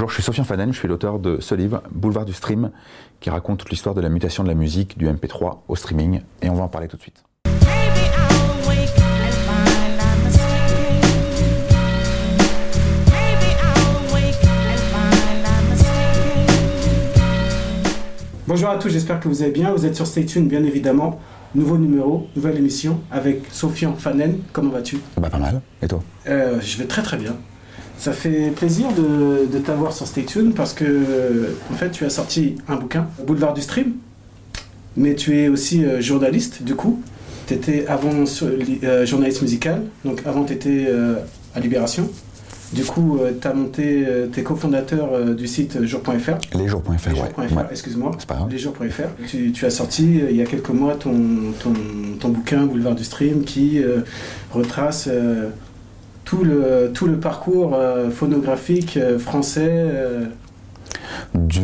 Bonjour, je suis Sofian Fanen, je suis l'auteur de ce livre, Boulevard du Stream, qui raconte toute l'histoire de la mutation de la musique du MP3 au streaming, et on va en parler tout de suite. Bonjour à tous, j'espère que vous allez bien. Vous êtes sur Stay Tuned, bien évidemment. Nouveau numéro, nouvelle émission avec Sofian Fanen. Comment vas-tu? Bah pas mal, et toi? Euh, Je vais très très bien. Ça fait plaisir de, de t'avoir sur Stay Tuned parce que, en fait, tu as sorti un bouquin, Boulevard du Stream, mais tu es aussi euh, journaliste, du coup. Tu étais avant sur- euh, journaliste musical, donc avant tu étais à Libération. Du coup, tu as monté, euh, t'es cofondateur euh, du site jour.fr. Lesjours.fr, ouais. Lesjours.fr, ouais. excuse-moi. C'est pas grave. Lesjours.fr. Tu, tu as sorti euh, il y a quelques mois ton, ton, ton bouquin Boulevard du Stream qui euh, retrace euh, tout, le, tout le parcours euh, phonographique euh, français. euh, Du,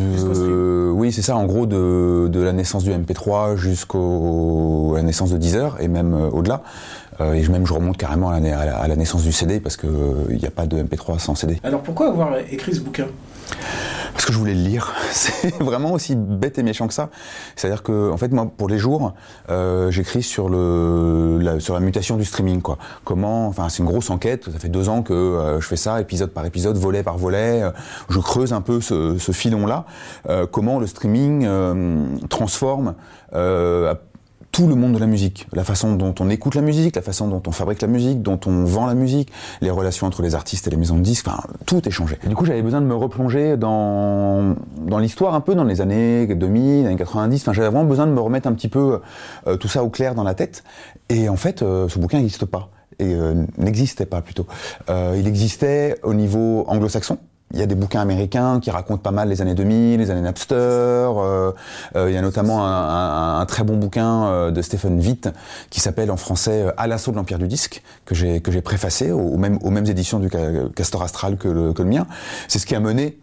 oui, c'est ça, en gros, de, de la naissance du MP3 jusqu'au à la naissance de Deezer, et même euh, au-delà. Euh, et même je remonte carrément à la, à la- à la naissance du CD, parce qu'il n'y a pas de MP3 sans CD. Alors pourquoi avoir écrit ce bouquin? Parce que je voulais le lire. C'est vraiment aussi bête et méchant que ça. C'est-à-dire que, en fait, moi, pour les jours, euh, j'écris sur le la, sur la mutation du streaming, quoi. Comment, enfin, c'est une grosse enquête. Ça fait deux ans que euh, je fais ça, épisode par épisode, volet par volet. Euh, Je creuse un peu ce, ce filon-là. Euh, comment le streaming euh, transforme. Tout le monde de la musique, la façon dont on écoute la musique, la façon dont on fabrique la musique, dont on vend la musique, les relations entre les artistes et les maisons de disques, enfin tout est changé. Du coup j'avais besoin de me replonger dans, dans l'histoire un peu, dans les années 2000, années 90, enfin j'avais vraiment besoin de me remettre un petit peu euh, tout ça au clair dans la tête. Et en fait euh, ce bouquin n'existe pas, et euh, n'existait pas plutôt. Euh, il existait au niveau anglo-saxon, il y a des bouquins américains qui racontent pas mal les années 2000, les années Napster. euh, euh, il y a notamment un, un- un très bon bouquin euh, de Stephen Witt qui s'appelle en français euh, À l'assaut de l'empire du disque que j'ai que j'ai préfacé aux, mêmes aux mêmes éditions du Ca- Castor Astral que le, que le mien. C'est ce qui a mené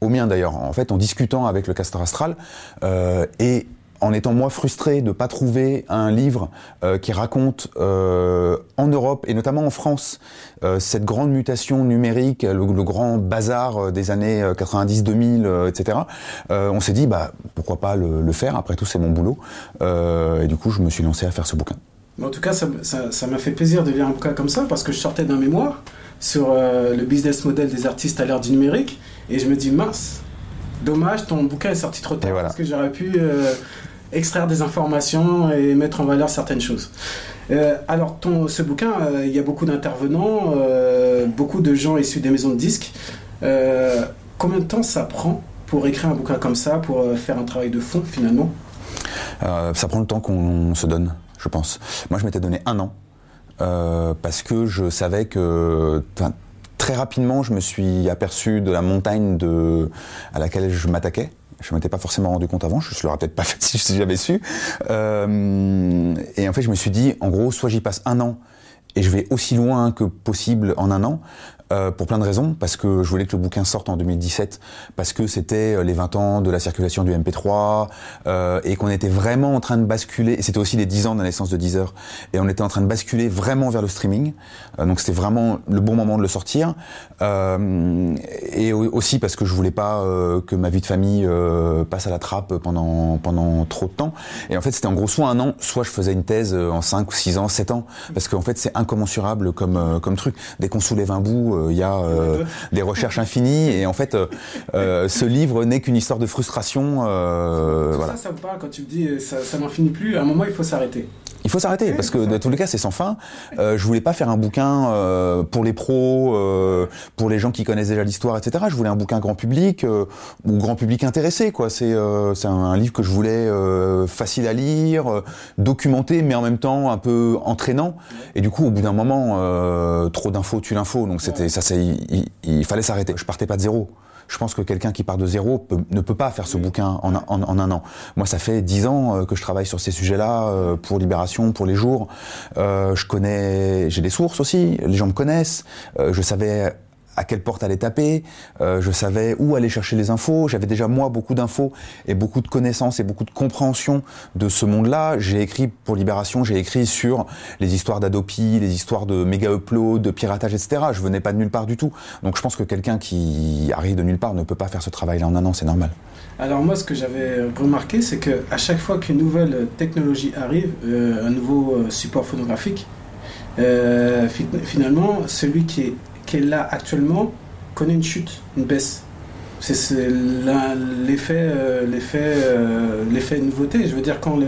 au mien d'ailleurs. En fait, en discutant avec le Castor Astral euh, et en étant moi frustré de pas trouver un livre euh, qui raconte euh, en Europe et notamment en France euh, cette grande mutation numérique, le, le grand bazar des années euh, 90-2000, euh, etc. on s'est dit bah pourquoi pas le, le faire. Après tout, c'est mon boulot. Et du coup, je me suis lancé à faire ce bouquin. En tout cas, ça m'a fait plaisir de lire un bouquin comme ça parce que je sortais d'un mémoire sur le business model des artistes à l'ère du numérique et je me dis mince, dommage, ton bouquin est sorti trop tard voilà. parce que j'aurais pu euh, extraire des informations et mettre en valeur certaines choses. Euh, alors, ton, ce bouquin, euh, il y a beaucoup d'intervenants, euh, beaucoup de gens issus des maisons de disques. Combien de temps ça prend pour écrire un bouquin comme ça, pour faire un travail de fond finalement? Ça prend le temps qu'on se donne, je pense. Moi, je m'étais donné un an parce que je savais que très rapidement, je me suis aperçu de la montagne de, à laquelle je m'attaquais. Je m'étais pas forcément rendu compte avant, je ne l'aurais peut-être pas fait si j'avais su. Euh, et en fait, je me suis dit, en gros, soit j'y passe un an et je vais aussi loin que possible en un an, euh, pour plein de raisons, parce que je voulais que le bouquin sorte en 2017, parce que c'était euh, les 20 ans de la circulation du MP3, euh, et qu'on était vraiment en train de basculer, et c'était aussi les 10 ans de la naissance de Deezer, et on était en train de basculer vraiment vers le streaming, euh, donc c'était vraiment le bon moment de le sortir, euh, et au- aussi parce que je voulais pas euh, que ma vie de famille passe à la trappe pendant, pendant trop de temps, et en fait c'était en gros soit un an, soit je faisais une thèse en 5 ou 6 ans, 7 ans, parce qu'en fait c'est incommensurable comme, comme truc, dès qu'on soulève un bout, il y a euh, des recherches infinies, et en fait euh, euh, ce livre n'est qu'une histoire de frustration, euh, Tout voilà. ça, ça me parle quand tu me dis euh, ça, ça n'en finit plus. À un moment, il faut s'arrêter. Il faut s'arrêter parce que dans tous les cas c'est sans fin. Euh, je voulais pas faire un bouquin euh, pour les pros, euh, pour les gens qui connaissent déjà l'histoire, etc. Je voulais un bouquin grand public euh, ou grand public intéressé quoi. C'est c'est un, livre que je voulais facile à lire, documenté mais en même temps un peu entraînant. Et du coup au bout d'un moment trop d'infos tue l'info donc c'était ça il- il fallait s'arrêter. Je partais pas de zéro. Je pense que quelqu'un qui part de zéro ne peut pas faire ce bouquin en, un- en- un an. Moi, ça fait dix ans euh, que je travaille sur ces sujets-là, euh, pour Libération, pour les jours. Euh, je connais, j'ai des sources aussi, les gens me connaissent. Je savais à quelle porte aller taper, euh, je savais où aller chercher les infos, j'avais déjà moi beaucoup d'infos et beaucoup de connaissances et beaucoup de compréhension de ce monde-là. J'ai écrit pour Libération, j'ai écrit sur les histoires d'Adopi, les histoires de méga upload, de piratage, etc. Je venais pas de nulle part du tout. Donc je pense que quelqu'un qui arrive de nulle part ne peut pas faire ce travail-là en un an, c'est normal. Alors moi, ce que j'avais remarqué, c'est que à chaque fois qu'une nouvelle technologie arrive, euh, un nouveau euh, support photographique, euh, finalement, celui qui est, est là actuellement connaît une chute, une baisse. C'est l'effet l'effet l'effet nouveauté. Je veux dire, quand, le,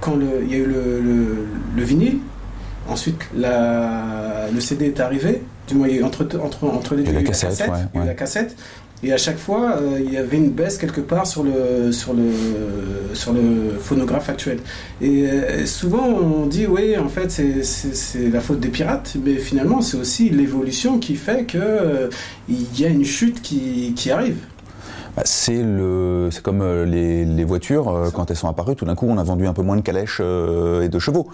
quand le, il y a eu le, le, vinyle, ensuite la, le CD est arrivé, du moins entre, entre, entre les deux, la cassette, la cassette. Et à chaque fois, euh, il y avait une baisse quelque part sur le, sur le, sur le phonographe actuel. Et euh, souvent, on dit, oui, en fait, c'est la faute des pirates, mais finalement, c'est aussi l'évolution qui fait qu'il euh, y a une chute qui, qui arrive. Bah, c'est le, c'est comme les, les voitures quand elles sont apparues. Tout d'un coup, on a vendu un peu moins de calèches et de chevaux.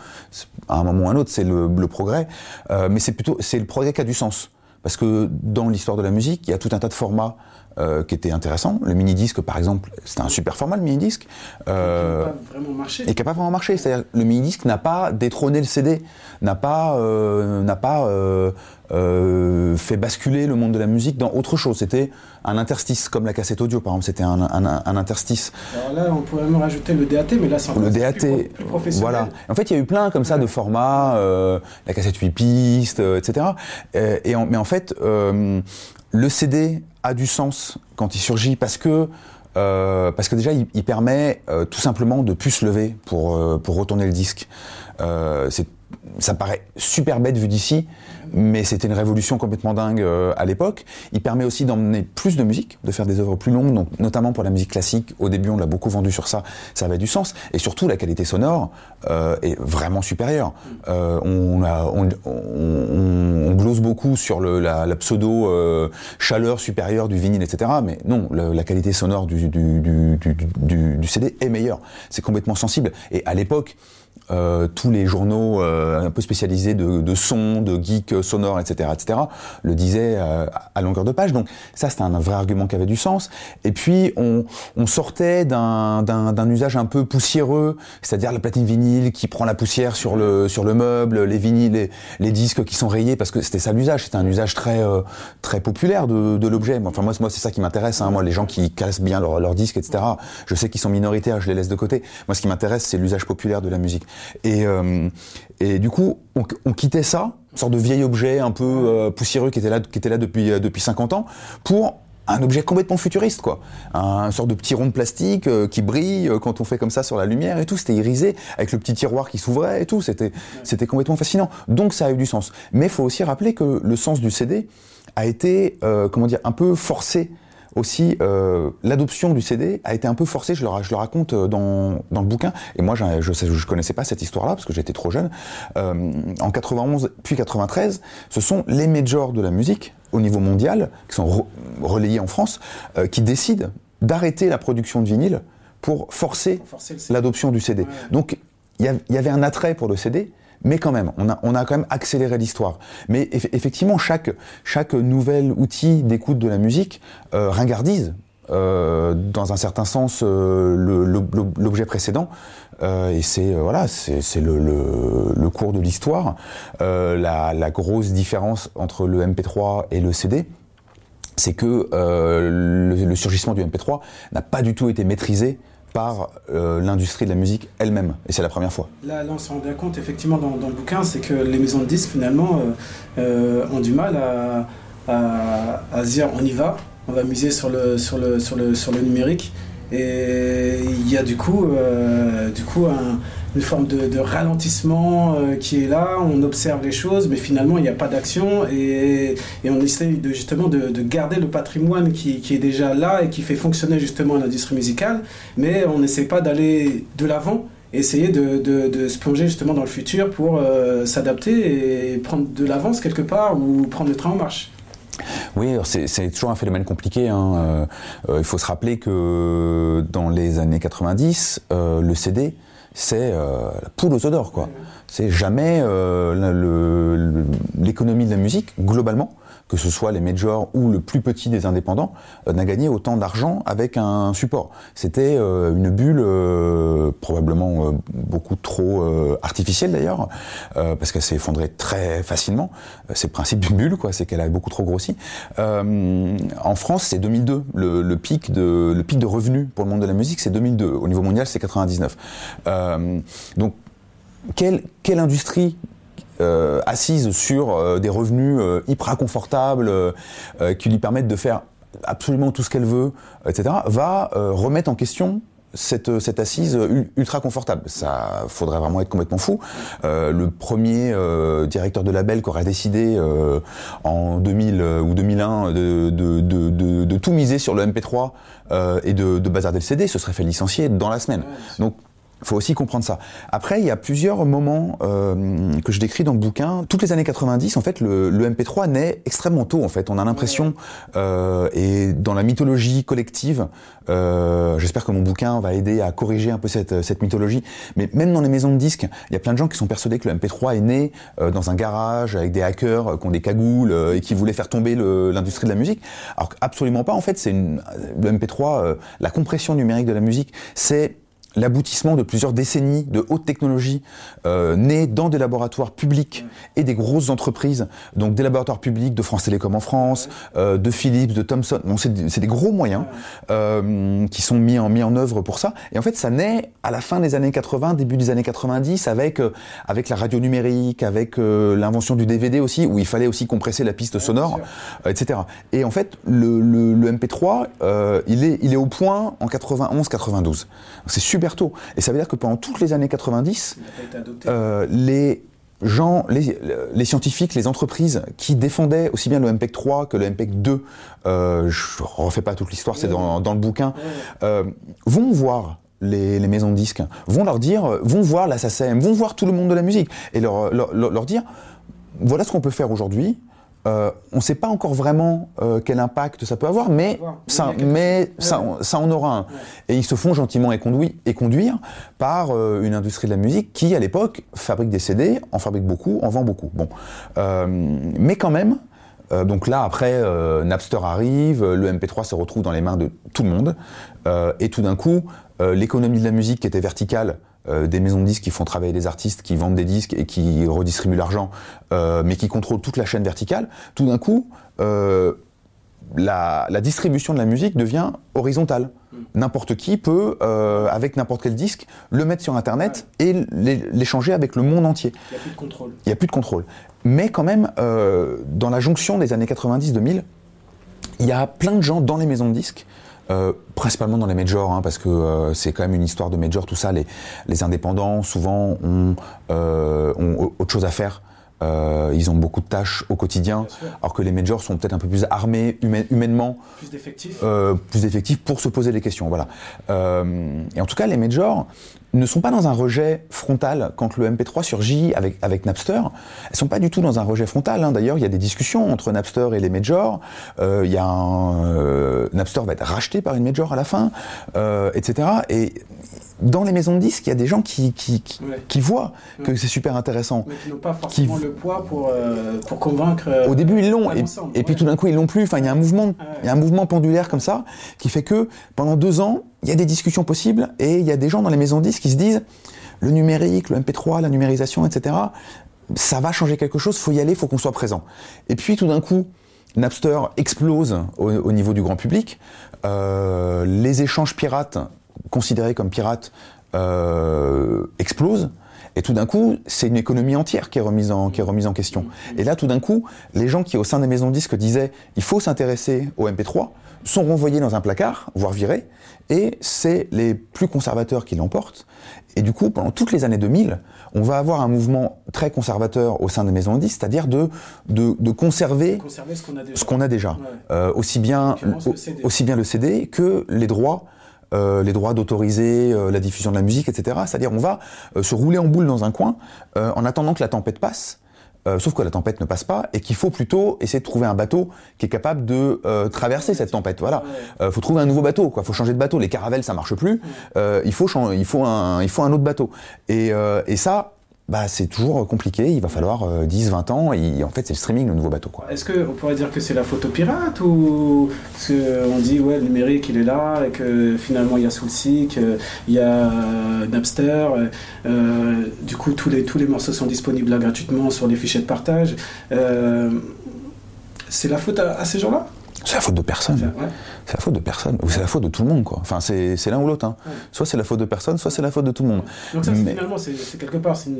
À un moment ou à un autre, c'est le, le, progrès. mais c'est plutôt, c'est le progrès qui a du sens. Parce que dans l'histoire de la musique, il y a tout un tas de formats euh, qui étaient intéressants. Le mini-disque, par exemple, c'était un super format, le mini-disque. Euh, qui n'a pas vraiment marché. Et qui n'a pas vraiment marché. C'est-à-dire le mini-disque n'a pas détrôné le CD, n'a pas, euh, n'a pas euh, euh, fait basculer le monde de la musique dans autre chose. C'était un interstice, comme la cassette audio, par exemple, c'était un, un, un, interstice. Alors là, on pourrait même rajouter le DAT, mais là, c'est le DAT, plus, plus, professionnel. Voilà. En fait, il y a eu plein comme ça de formats, euh, la cassette 8 pistes, etc. Et, en, mais en fait, le CD a du sens quand il surgit parce que euh, parce que déjà il, il permet euh, tout simplement de plus se lever pour euh, pour retourner le disque. Euh, ça paraît super bête vu d'ici, mais c'était une révolution complètement dingue euh, à l'époque. Il permet aussi d'emmener plus de musique, de faire des œuvres plus longues, donc notamment pour la musique classique. Au début, on l'a beaucoup vendu sur ça, ça avait du sens, et surtout la qualité sonore euh, est vraiment supérieure. Euh, on, a, on, on, on, glose beaucoup sur le, la, la, pseudo euh, chaleur supérieure du vinyle, etc. Mais non, la qualité sonore du, du, du, du CD est meilleure. C'est complètement sensible. Et à l'époque, euh, tous les journaux euh, un peu spécialisés de, de son, de geek sonore, etc., etc., le disaient euh, à longueur de page. Donc ça, c'était un vrai argument qui avait du sens. Et puis on, on sortait d'un usage un peu poussiéreux, c'est-à-dire la platine vinyle qui prend la poussière sur le sur le meuble, les vinyles, les, disques qui sont rayés, parce que c'était ça l'usage. C'était un usage très euh, très populaire de, de l'objet. Enfin moi, moi c'est ça qui m'intéresse. Hein. Moi, les gens qui cassent bien leurs leur disques, etc. Je sais qu'ils sont minoritaires, je les laisse de côté. Moi, ce qui m'intéresse, c'est l'usage populaire de la musique. Et, euh, et du coup, on, quittait ça, une sorte de vieil objet un peu euh, poussiéreux qui était là, depuis, euh, depuis 50 ans, pour un objet complètement futuriste, quoi. Un, sorte de petit rond de plastique qui brille quand on fait comme ça sur la lumière et tout. C'était irisé avec le petit tiroir qui s'ouvrait et tout. C'était, c'était complètement fascinant. Donc ça a eu du sens. Mais il faut aussi rappeler que le sens du CD a été, euh, comment dire, un peu forcé aussi euh, l'adoption du CD a été un peu forcée. Je le, je le raconte euh, dans, dans le bouquin. Et moi, je je connaissais pas cette histoire-là parce que j'étais trop jeune. Euh, en 91 puis 93, ce sont les majors de la musique au niveau mondial qui sont re relayés en France euh, qui décident d'arrêter la production de vinyle pour forcer, forcer l'adoption du CD. Ouais. Donc il y, y, avait un attrait pour le CD, mais quand même, on a, quand même accéléré l'histoire. Mais eff effectivement, chaque, chaque nouvel outil d'écoute de la musique euh, ringardise, euh, dans un certain sens, euh, l'objet précédent. Euh, et c'est voilà, c'est le, cours de l'histoire. La, grosse différence entre le MP3 et le CD, c'est que le, surgissement du MP3 n'a pas du tout été maîtrisé par euh, l'industrie de la musique elle-même. Et c'est la première fois. Là, on s'en rend compte, effectivement, dans, le bouquin, c'est que les maisons de disques, finalement, euh, ont du mal à, à, à, dire on y va, on va miser sur le, sur le, sur le, sur le numérique. Et il y a du coup, euh, du coup un, une forme de, ralentissement euh, qui est là, on observe les choses, mais finalement il n'y a pas d'action. Et, on essaye de, justement de, de garder le patrimoine qui, est déjà là et qui fait fonctionner justement l'industrie musicale, mais on n'essaie pas d'aller de l'avant essayer de, se plonger justement dans le futur pour euh, s'adapter et prendre de l'avance quelque part ou prendre le train en marche. Oui, c'est toujours un phénomène compliqué. Hein. Euh, euh, il faut se rappeler que dans les années 90, euh, le CD, c'est euh, la poule aux odeurs, quoi. C'est jamais euh, l'économie de la musique, globalement, que ce soit les majors ou le plus petit des indépendants, euh, n'a gagné autant d'argent avec un support. C'était euh, une bulle probablement beaucoup trop artificielle d'ailleurs, parce qu'elle s'est effondrée très facilement. C'est le principe d'une bulle, quoi, c'est qu'elle a beaucoup trop grossi. en France, c'est 2002. Le, pic de, le pic de revenus pour le monde de la musique, c'est 2002. Au niveau mondial, c'est 99. donc, quelle, quelle industrie euh, assise sur euh, des revenus euh, hyper confortables qui lui permettent de faire absolument tout ce qu'elle veut, etc., va remettre en question cette, cette, assise ultra confortable. Ça faudrait vraiment être complètement fou. le premier directeur de label qui aurait décidé en 2000 ou 2001 de, de, de, de, tout miser sur le MP3 et de, de bazarder le CD, ce serait fait licencier dans la semaine. Donc il faut aussi comprendre ça. Après, il y a plusieurs moments euh, que je décris dans le bouquin. Toutes les années 90, en fait, le, le MP3 naît extrêmement tôt. En fait, on a l'impression, euh, et dans la mythologie collective, euh, j'espère que mon bouquin va aider à corriger un peu cette, cette, mythologie. Mais même dans les maisons de disques, il y a plein de gens qui sont persuadés que le MP3 est né euh, dans un garage avec des hackers euh, qui ont des cagoules euh, et qui voulaient faire tomber l'industrie de la musique. Alors absolument pas. En fait, c'est le MP3, la compression numérique de la musique, c'est l'aboutissement de plusieurs décennies de haute technologie euh, nées dans des laboratoires publics et des grosses entreprises, donc des laboratoires publics de France Télécom en France, euh, de Philips, de Thomson. Bon, c'est des gros moyens euh, qui sont mis en, mis en œuvre pour ça. Et en fait, ça naît à la fin des années 80, début des années 90, avec euh, avec la radio numérique, avec euh, l'invention du DVD aussi, où il fallait aussi compresser la piste sonore, etc. Et en fait, le, le, le MP3, il est il est au point en 91-92. C'est super tôt. Et ça veut dire que pendant toutes les années 90, euh, les gens, les, scientifiques, les entreprises qui défendaient aussi bien le MPEG 3 que le MPEG 2, euh, je refais pas toute l'histoire, c'est dans, le bouquin, euh, vont voir les, maisons de disques, vont leur dire, vont voir la SACEM, vont voir tout le monde de la musique, et leur, leur dire, voilà ce qu'on peut faire aujourd'hui, euh, on ne sait pas encore vraiment euh, quel impact ça peut avoir, mais, ça, mais ça, ça, en aura un. Et ils se font gentiment et, conduire par euh, une industrie de la musique qui, à l'époque, fabrique des CD, en fabrique beaucoup, en vend beaucoup. Bon, mais quand même. donc là, après, Napster arrive, le MP3 se retrouve dans les mains de tout le monde, et tout d'un coup, l'économie de la musique qui était verticale euh, des maisons de disques qui font travailler des artistes, qui vendent des disques et qui redistribuent l'argent, euh, mais qui contrôlent toute la chaîne verticale, tout d'un coup, euh, la, distribution de la musique devient horizontale. Mm. N'importe qui peut, avec n'importe quel disque, le mettre sur Internet et l'échanger avec le monde entier. Il n'y a plus de contrôle. Il n'y a plus de contrôle. Mais quand même, dans la jonction des années 90-2000, il y a plein de gens dans les maisons de disques euh, principalement dans les majors, hein, parce que euh, c'est quand même une histoire de major, tout ça. Les, indépendants, souvent, ont, euh, ont autre chose à faire. Euh, ils ont beaucoup de tâches au quotidien, alors que les majors sont peut-être un peu plus armés humainement, plus d'effectifs, euh, plus d'effectifs pour se poser des questions. Voilà. Euh, et en tout cas, les majors ne sont pas dans un rejet frontal quand le MP3 surgit avec, avec Napster. Elles sont pas du tout dans un rejet frontal. Hein. D'ailleurs, il y a des discussions entre Napster et les majors. Il y a un, Napster va être racheté par une major à la fin, etc. Et dans les maisons de disques, il y a des gens qui, qui, qui, voient que c'est super intéressant. Mais qui n'ont pas forcément le poids pour, euh, pour convaincre. Euh, Au début, ils l'ont, et, puis tout d'un coup, ils l'ont plus. Enfin, il y a un mouvement, il y a un mouvement pendulaire comme ça, qui fait que pendant deux ans, il y a des discussions possibles, et il y a des gens dans les maisons de disques qui se disent le numérique, le MP3, la numérisation, etc. Ça va changer quelque chose, faut y aller, faut qu'on soit présent. Et puis tout d'un coup, Napster explose au, niveau du grand public. Euh, les échanges pirates considérés comme pirates euh, explosent. Et tout d'un coup, c'est une économie entière qui est remise en, qui est remise en question. Et là, tout d'un coup, les gens qui, au sein des maisons de disques, disaient il faut s'intéresser au MP3, sont renvoyés dans un placard, voire virés, et c'est les plus conservateurs qui l'emportent. Et du coup, pendant toutes les années 2000, on va avoir un mouvement très conservateur au sein des maisons de disques, c'est-à-dire de, de, conserver, ce qu'on a déjà, euh, aussi, bien, aussi bien le CD que les droits euh, les droits d'autoriser euh, la diffusion de la musique, etc. C'est-à-dire on va euh, se rouler en boule dans un coin en attendant que la tempête passe. sauf que la tempête ne passe pas et qu'il faut plutôt essayer de trouver un bateau qui est capable de traverser cette tempête. Voilà, Il faut trouver un nouveau bateau. Quoi, faut changer de bateau. Les caravelles ça marche plus. il faut il faut un il faut un autre bateau. Et, et ça bah, c'est toujours compliqué. Il va falloir 10, 20 ans. Et en fait, c'est le streaming le nouveau bateau. Est-ce qu'on pourrait dire que c'est la photo pirate ou parce qu'on dit ouais le numérique il est là et que finalement il y a Soulseek, il y a Napster. du coup, tous les tous les morceaux sont disponibles là gratuitement sur les fichiers de partage. c'est la faute à ces gens-là? C'est la faute de personne. C'est la faute de personne. Ou c'est la faute de tout le monde, quoi. Enfin, c'est l'un ou l'autre. Hein. Soit c'est la faute de personne, soit c'est la faute de tout le monde. Donc ça, finalement, c'est quelque part c'est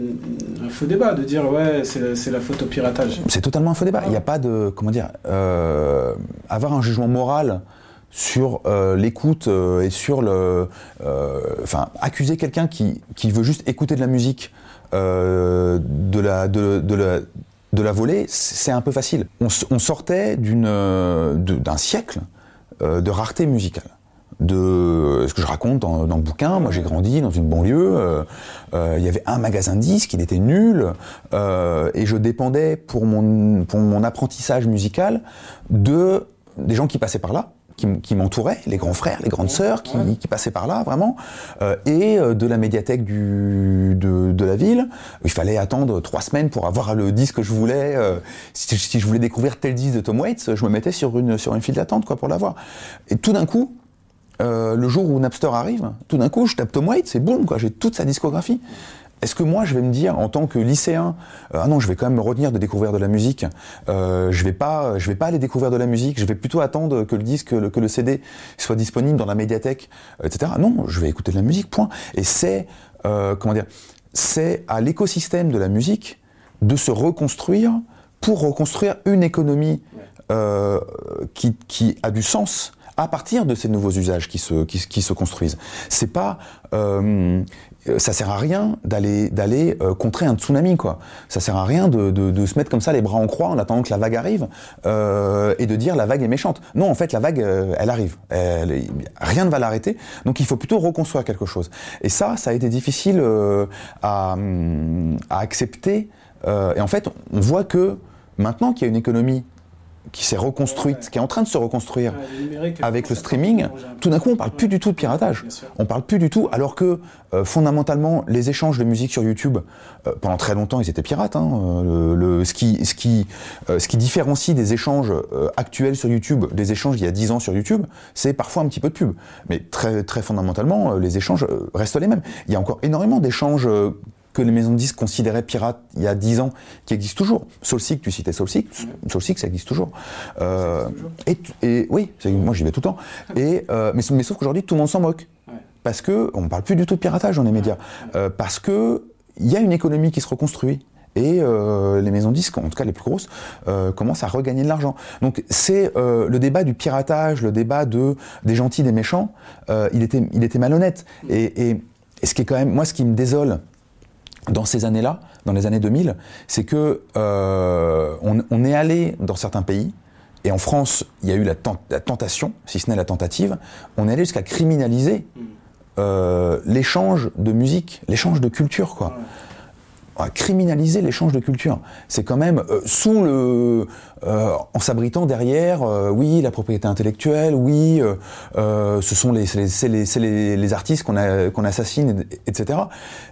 un faux débat de dire ouais, c'est la faute au piratage. C'est totalement un faux débat. Il n'y a pas de comment dire euh, avoir un jugement moral sur euh, l'écoute euh, et sur le, enfin, accuser quelqu'un qui, qui veut juste écouter de la musique de la de, de la de la volée, c'est un peu facile. On, sortait euh, d'un siècle euh, de rareté musicale. De ce que je raconte dans, le bouquin, moi j'ai grandi dans une banlieue, euh, il y avait un magasin de disques, il était nul, et je dépendais pour mon, pour mon apprentissage musical de des gens qui passaient par là, qui, m'entouraient, les grands frères, les grandes sœurs qui, passaient par là, vraiment, euh, et euh, de la médiathèque du, de, la ville. Il fallait attendre trois semaines pour avoir le disque que je voulais. Euh, si, je voulais découvrir tel disque de Tom Waits, je me mettais sur une, sur une file d'attente quoi, pour l'avoir. Et tout d'un coup, le jour où Napster arrive, tout d'un coup, je tape Tom Waits et boum, quoi, j'ai toute sa discographie. Est-ce que moi, je vais me dire, en tant que lycéen, euh, ah non, je vais quand même me retenir de découvrir de la musique. Euh, je vais pas, je vais pas aller découvrir de la musique. Je vais plutôt attendre que le disque, que le CD soit disponible dans la médiathèque, euh, etc. Non, je vais écouter de la musique. Point. Et c'est, euh, comment dire, c'est à l'écosystème de la musique de se reconstruire pour reconstruire une économie euh, qui, qui a du sens à partir de ces nouveaux usages qui se, qui, qui se construisent. C'est pas, euh, ça sert à rien d'aller d'aller euh, contrer un tsunami quoi. Ça sert à rien de, de, de, se mettre comme ça les bras en croix en attendant que la vague arrive euh, et de dire la vague est méchante. Non, en fait la vague euh, elle arrive. Elle, rien ne va l'arrêter. Donc il faut plutôt reconstruire quelque chose. Et ça, ça a été difficile euh, à, à, accepter. et en fait, on voit que maintenant qu'il y a une économie qui s'est reconstruite, qui est en train de se reconstruire avec le streaming, tout d'un coup on parle plus du tout de piratage. On parle plus du tout, alors que euh, fondamentalement les échanges de musique sur YouTube, euh, pendant très longtemps ils étaient pirates. Hein, euh, le, ce, qui, ce, qui, ce qui différencie des échanges actuels sur YouTube des échanges il y a 10 ans sur YouTube, c'est parfois un petit peu de pub. Mais très, très fondamentalement, les échanges restent les mêmes. Il y a encore énormément d'échanges que les maisons de disques considéraient pirates il y a 10 ans, qui existent toujours. Soulseek, tu citais Soulseek, Soulseek ça existe toujours. Euh, et, et, oui, moi j'y vais tout le temps. Et, euh, mais, mais, sauf qu'aujourd'hui tout le monde s'en moque. Parce que on parle plus du tout de piratage dans les médias. Euh, parce que il y a une économie qui se reconstruit. Et les maisons de disques, en tout cas les plus grosses, commencent à regagner de l'argent. Donc c'est le débat du piratage, le débat de des gentils, des méchants. il était, il était malhonnête. Et, et, et, ce qui est quand même, moi, ce qui me désole, dans ces années-là, dans les années 2000, c'est que euh, on, est allé dans certains pays, et en France, il y a eu la, tentation, si ce n'est la tentative, on est allé jusqu'à criminaliser euh, l'échange de musique, l'échange de culture, quoi. Criminaliser l'échange de culture. C'est quand même euh, sous le, en s'abritant derrière, oui, la propriété intellectuelle, oui, ce sont les, les, les, artistes qu'on qu'on assassine, etc.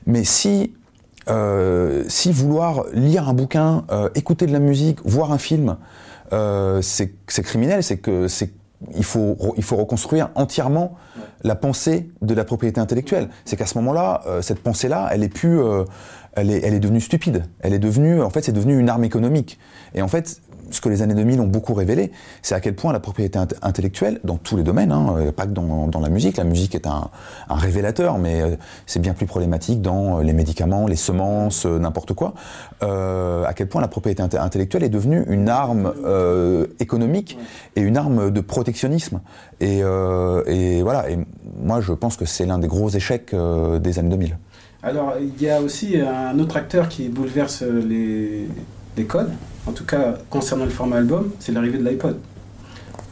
Mais si euh, si vouloir lire un bouquin, euh, écouter de la musique, voir un film, euh, c'est criminel, c'est que c'est il faut il faut reconstruire entièrement la pensée de la propriété intellectuelle. C'est qu'à ce moment-là, cette pensée-là, elle est plus, elle est elle est devenue stupide. Elle est devenue, en fait, c'est devenu une arme économique. Et en fait, ce que les années 2000 ont beaucoup révélé, c'est à quel point la propriété intellectuelle, dans tous les domaines, hein, euh, pas que dans, la musique, la musique est un, révélateur, mais euh, c'est bien plus problématique dans euh, les médicaments, les semences, n'importe quoi, à quel point la propriété intellectuelle est devenue une arme économique et une arme de protectionnisme. Et, voilà, et moi je pense que c'est l'un des gros échecs des années 2000. Alors, il y a aussi un autre acteur qui bouleverse les, les codes, en tout cas concernant le format album, c'est l'arrivée de l'iPod.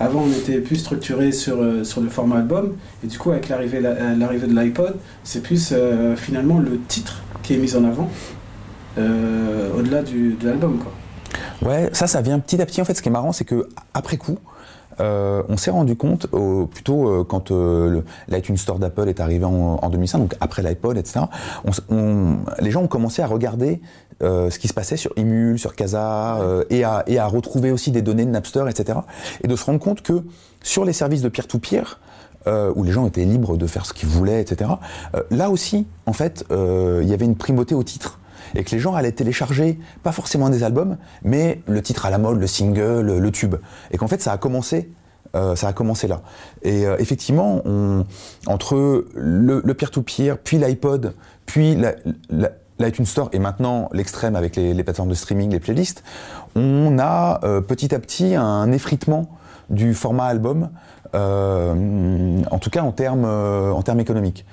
Avant, on était plus structuré sur, euh, sur le format album, et du coup, avec l'arrivée, euh, de l'iPod, c'est plus euh, finalement le titre qui est mis en avant, au-delà de l'album. Ouais, ça, ça vient petit à petit. En fait, ce qui est marrant, c'est que après coup, on s'est rendu compte, plutôt quand l'iTunes Store d'Apple est arrivé en, 2005, donc après l'iPod, etc., les gens ont commencé à regarder ce qui se passait sur Emule, sur Casa, et, à, et à retrouver aussi des données de Napster, etc., et de se rendre compte que sur les services de peer-to-peer, euh, où les gens étaient libres de faire ce qu'ils voulaient, etc. Euh, là aussi, en fait, euh, il y avait une primauté au titre. Et que les gens allaient télécharger, pas forcément des albums, mais le titre à la mode, le single, le, tube. Et qu'en fait, ça a commencé ça a commencé là. Et effectivement, on, entre le peer-to-peer, puis l'iPod, puis l'iTunes Store et maintenant l'extrême avec les, les, plateformes de streaming, les playlists, on a petit à petit un effritement du format album euh, en tout cas en termes euh, en termes économiques.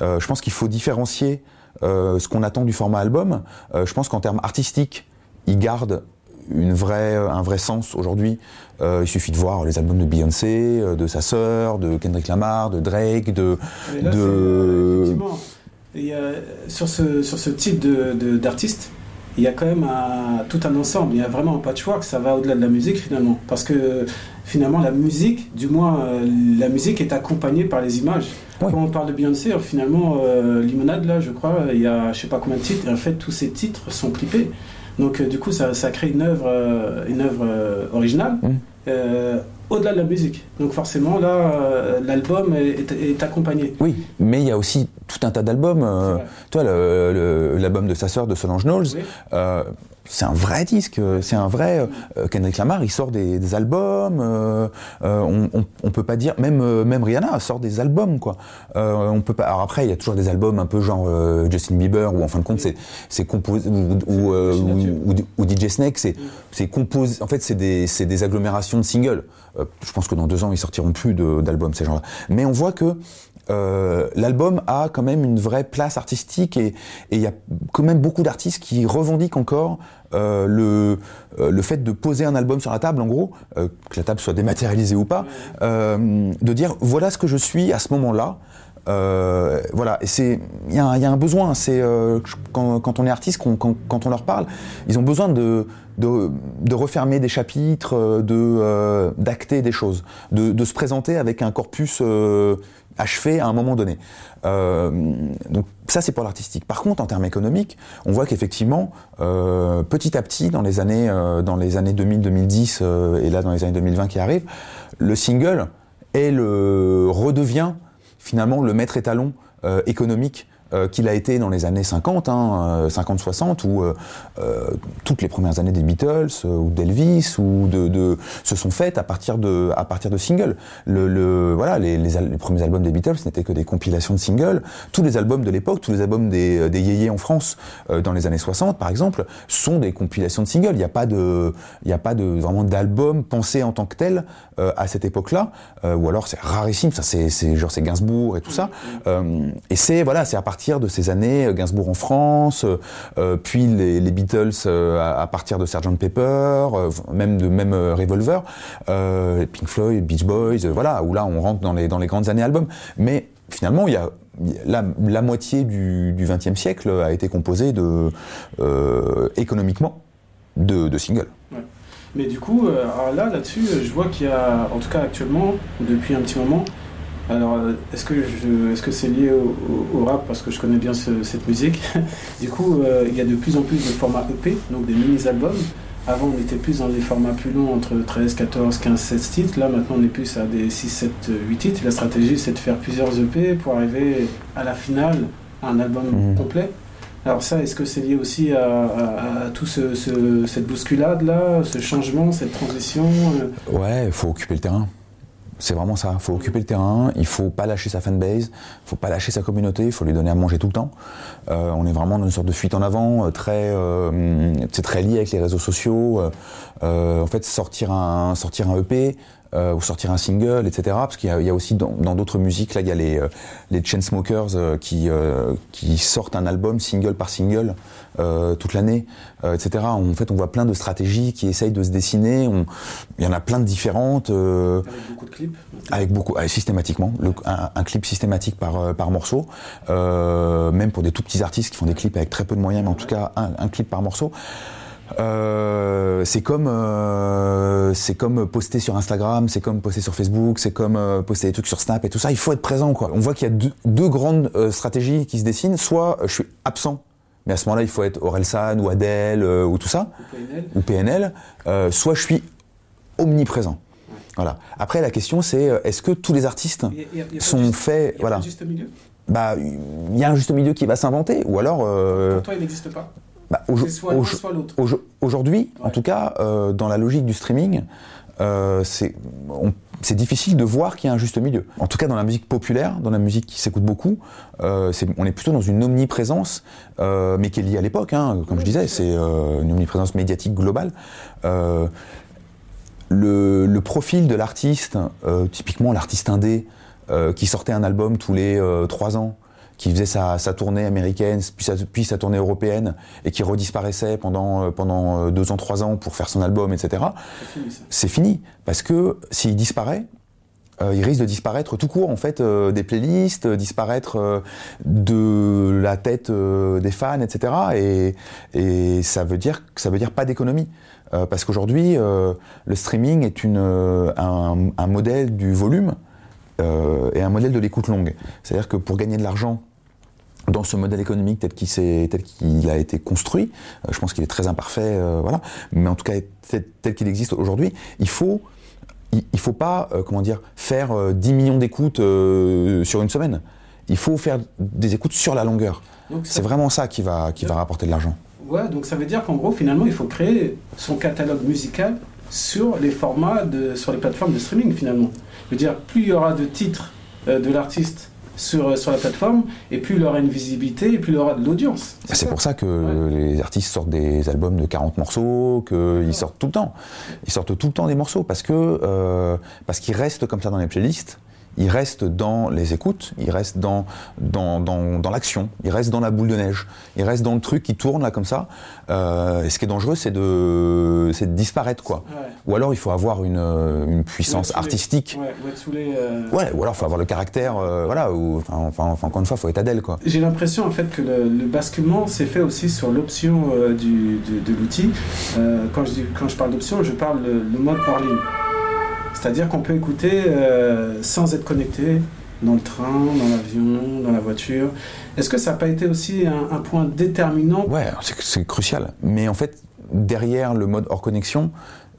Euh, je pense qu'il faut différencier ce qu'on attend du format album. je pense qu'en termes artistiques, il garde une vraie, un vrai sens aujourd'hui. il suffit de voir les albums de Beyoncé, de sa sœur, de Kendrick Lamar, de Drake, de. de... sur, ce, sur ce type d'artiste, il y a quand même tout un ensemble. Il y a vraiment un patchwork, ça va au-delà de la musique finalement. Parce que finalement, la musique, du moins, euh, la musique est accompagnée par les images. Quand on parle de Beyoncé, finalement, euh, Limonade, là, je crois, il y a je sais pas combien de titres, et en fait, tous ces titres sont clippés. Donc, euh, du coup, ça, ça, crée une œuvre, une œuvre originale. Mmh au-delà de la musique. Donc forcément, là, euh, l'album est, accompagné. Oui, mais il y a aussi tout un tas d'albums. Euh, toi, l'album de sa sœur, de Solange Knowles, euh, c'est un vrai disque, c'est un vrai. Kendrick Lamar, il sort des, albums. on, on, peut pas dire, même même Rihanna sort des albums, quoi. on peut pas. Alors après, il y a toujours des albums un peu genre Justin Bieber, où en fin de compte, c'est c'est composé ou ou, DJ Snake, c'est c'est composé. En fait, c'est des c'est des agglomérations de singles. Euh, je pense que dans deux ans, ils sortiront plus d'albums, ces gens-là. Mais on voit que euh, l'album a quand même une vraie place artistique et il y a quand même beaucoup d'artistes qui revendiquent encore euh, le, le fait de poser un album sur la table, en gros, que la table soit dématérialisée ou pas, de dire voilà ce que je suis à ce moment-là. voilà, et c'est il y, y, a un besoin. C'est quand, quand, on est artiste, quand, quand, on leur parle, ils ont besoin de, de, refermer des chapitres, euh, de euh, d'acter des choses, de, se présenter avec un corpus euh, achevé à un moment donné. donc ça c'est pour l'artistique. Par contre en termes économiques, on voit qu'effectivement petit à petit dans les années dans les années 2000-2010 et là dans les années 2020 qui arrivent, le single est le redevient finalement le maître étalon économique euh, qu'il a été dans les années 50, hein, 50-60, euh, où euh, toutes les premières années des Beatles ou d'Elvis ou de, de, se sont faites à partir de, à partir de singles. Le, le voilà, les, les, les, premiers albums des Beatles n'étaient que des compilations de singles. Tous les albums de l'époque, tous les albums des, des yéyés en France dans les années 60, par exemple, sont des compilations de singles. Il n'y a pas de, il n'y a pas de vraiment d'album pensé en tant que tel à cette époque-là, ou alors c'est rarissime. Ça, c'est genre c'est Gainsbourg et tout ça. et c'est voilà, c'est à partir de ces années, euh, Gainsbourg en France, euh, euh, puis les, Beatles à, partir de Sgt Pepper, même de même Revolver, Pink Floyd, Beach Boys, voilà, où là on rentre dans les dans les grandes années albums. Mais finalement, il y a la, moitié du XXe siècle a été composée de économiquement de, singles. Mais du coup, là, là-dessus, je vois qu'il y a, en tout cas actuellement, depuis un petit moment, alors, euh, est-ce que est-ce que c'est lié au, rap? Parce que je connais bien cette musique Du coup, euh, il y a de plus en plus de formats EP, donc des mini-albums. Avant, on était plus dans des formats plus longs, entre 13, 14, 15, 16 titres. Là, maintenant, on est plus à des 6, 7, 8 titres. la stratégie, c'est de faire plusieurs EP pour arriver à la finale à un album mhm. complet. Alors ça, est-ce que c'est lié aussi à, tout ce, cette bousculade-là, ce changement, cette transition euh? Ouais, il faut occuper le terrain. C'est vraiment ça. Il faut occuper le terrain, il faut pas lâcher sa fanbase, il faut pas lâcher sa communauté, il faut lui donner à manger tout le temps. Euh, on est vraiment dans une sorte de fuite en avant, euh, très, euh, c'est très lié avec les réseaux sociaux. en fait, sortir un, sortir un EP, euh, ou sortir un single, etc. Parce qu'il y, y, a aussi dans d'autres musiques, là, il y a les, euh, les Chainsmokers euh, qui, euh, qui sortent un album single par single toute l'année, etc. En fait, on voit plein de stratégies qui essayent de se dessiner. On, il y en a plein de différentes. avec beaucoup de clips Avec beaucoup, systématiquement. Le, un, clip systématique par, par morceau. même pour des tout petits artistes qui font des clips avec très peu de moyens, mais en tout cas, un, un clip par morceau. Euh, c'est comme euh, c'est comme poster sur Instagram, c'est comme poster sur Facebook, c'est comme euh, poster des trucs sur Snap et tout ça. Il faut être présent quoi. On voit qu'il y a deux, deux grandes stratégies qui se dessinent. Soit je suis absent, mais à ce moment-là il faut être Orelsan ou Adèle ou tout ça, Ou PNL. ou PNL. soit je suis omniprésent. Voilà. Après la question c'est est-ce que tous les artistes y a- y a- sont juste- faits il y a voilà juste milieu? bah il y a un juste milieu qui va s'inventer ou alors Pour toi, il n'existe pas. Bah, Aujourd'hui, en tout cas, euh, dans la logique du streaming, euh, c'est difficile de voir qu'il y a un juste milieu. En tout cas, dans la musique populaire, dans la musique qui s'écoute beaucoup, euh, on est plutôt dans une omniprésence, euh, mais qui est liée à l'époque. hein, comme je disais, c'est euh, une omniprésence médiatique globale. Euh, le, le profil de l'artiste, euh, typiquement l'artiste indé, euh, qui sortait un album tous les trois ans, qui faisait sa, sa tournée américaine, puis sa, puis sa tournée européenne, et qui redisparaissait pendant, euh, pendant euh, deux ans, trois ans pour faire son album, etc., C'est fini. Parce que s'il disparaît, euh, il risque de disparaître tout court, en fait, euh, des playlists, euh, disparaître de la tête des fans, etc. Et, et ça veut dire ça veut dire pas d'économie. Parce qu'aujourd'hui, le streaming est une, un, un modèle du volume et un modèle de l'écoute longue. C'est-à-dire que pour gagner de l'argent dans ce modèle économique tel qu'il s'est- tel qu'il a été construit, euh, je pense qu'il est très imparfait, euh, voilà, mais en tout cas tel, tel qu'il existe aujourd'hui, il faut il, il faut pas euh, comment dire faire euh, 10 millions d'écoutes sur une semaine. Il faut faire des écoutes sur la longueur. C'est vraiment ça qui va qui va rapporter de l'argent. Ouais, donc ça veut dire qu'en gros, finalement, il faut créer son catalogue musical sur les formats, de, sur les plateformes de streaming, finalement. Je veux dire, plus il y aura de titres de l'artiste sur, euh, sur la plateforme, et plus il aura une visibilité, et plus il aura de l'audience. C'est pour ça que Ouais. les artistes sortent des albums de 40 morceaux, qu'ils sortent tout le temps. Ils sortent tout le temps des morceaux parce que euh, parce qu'ils restent comme ça dans les playlists. Ils restent dans les écoutes, ils restent dans, dans, dans, dans l'action, ils restent dans la boule de neige, ils restent dans le truc qui tourne là comme ça. Euh, et ce qui est dangereux, c'est de, de disparaître quoi. Ouais. Ou alors il faut avoir une, une puissance artistique. Ouais, ou euh, Ouais, ou alors il faut avoir le caractère, euh, voilà, ou, enfin, enfin, enfin, encore une fois, il faut être Adèle quoi. J'ai l'impression en fait que le, le basculement s'est fait aussi sur l'option du- de, de l'outil. Quand, je quand je parle d'option, je parle le, le mode hors ligne. C'est-à-dire qu'on peut écouter euh, sans être connecté dans le train, dans l'avion, dans la voiture. Est-ce que ça n'a pas été aussi un, un point déterminant? Ouais, c'est crucial. Mais en fait, derrière le mode hors connexion,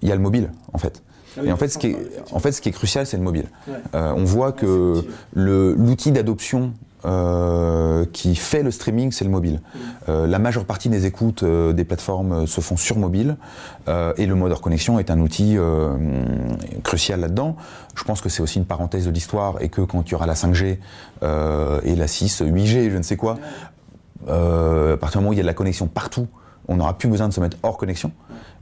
il y a le mobile, en fait. Ah oui, Et en fait, ce qui est, effectivement. en fait, ce qui est crucial, c'est le mobile. Ouais. Euh, on voit que le- l'outil d'adoption euh, qui fait le streaming, c'est le mobile. Euh, la majeure partie des écoutes euh, des plateformes se font sur mobile et le mode hors connexion est un outil crucial là-dedans. Je pense que c'est aussi une parenthèse de l'histoire et que quand il y aura la 5G euh, et la 6, 8G, je ne sais quoi, à partir du moment où il y a de la connexion partout, on n'aura plus besoin de se mettre hors connexion.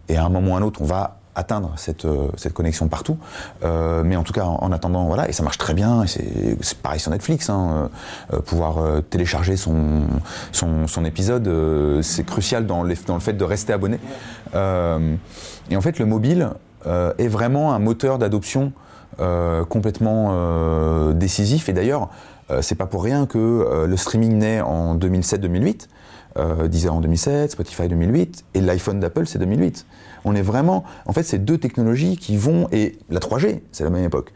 Et à un moment ou à un autre, on va atteindre cette, euh, cette connexion partout. Euh, mais en tout cas, en, en attendant, voilà, et ça marche très bien. C'est pareil sur Netflix. Hein, euh, pouvoir télécharger son, son, épisode, c'est crucial dans, les- dans le fait de rester abonné. Et en fait, le mobile est vraiment un moteur d'adoption complètement décisif. Et d'ailleurs, c'est pas pour rien que le streaming naît en 2007-2008, euh, Deezer en 2007, Spotify 2008, et l'iPhone d'Apple c'est 2008. On est vraiment, en fait, c'est deux technologies qui vont et la 3G, c'est la même époque.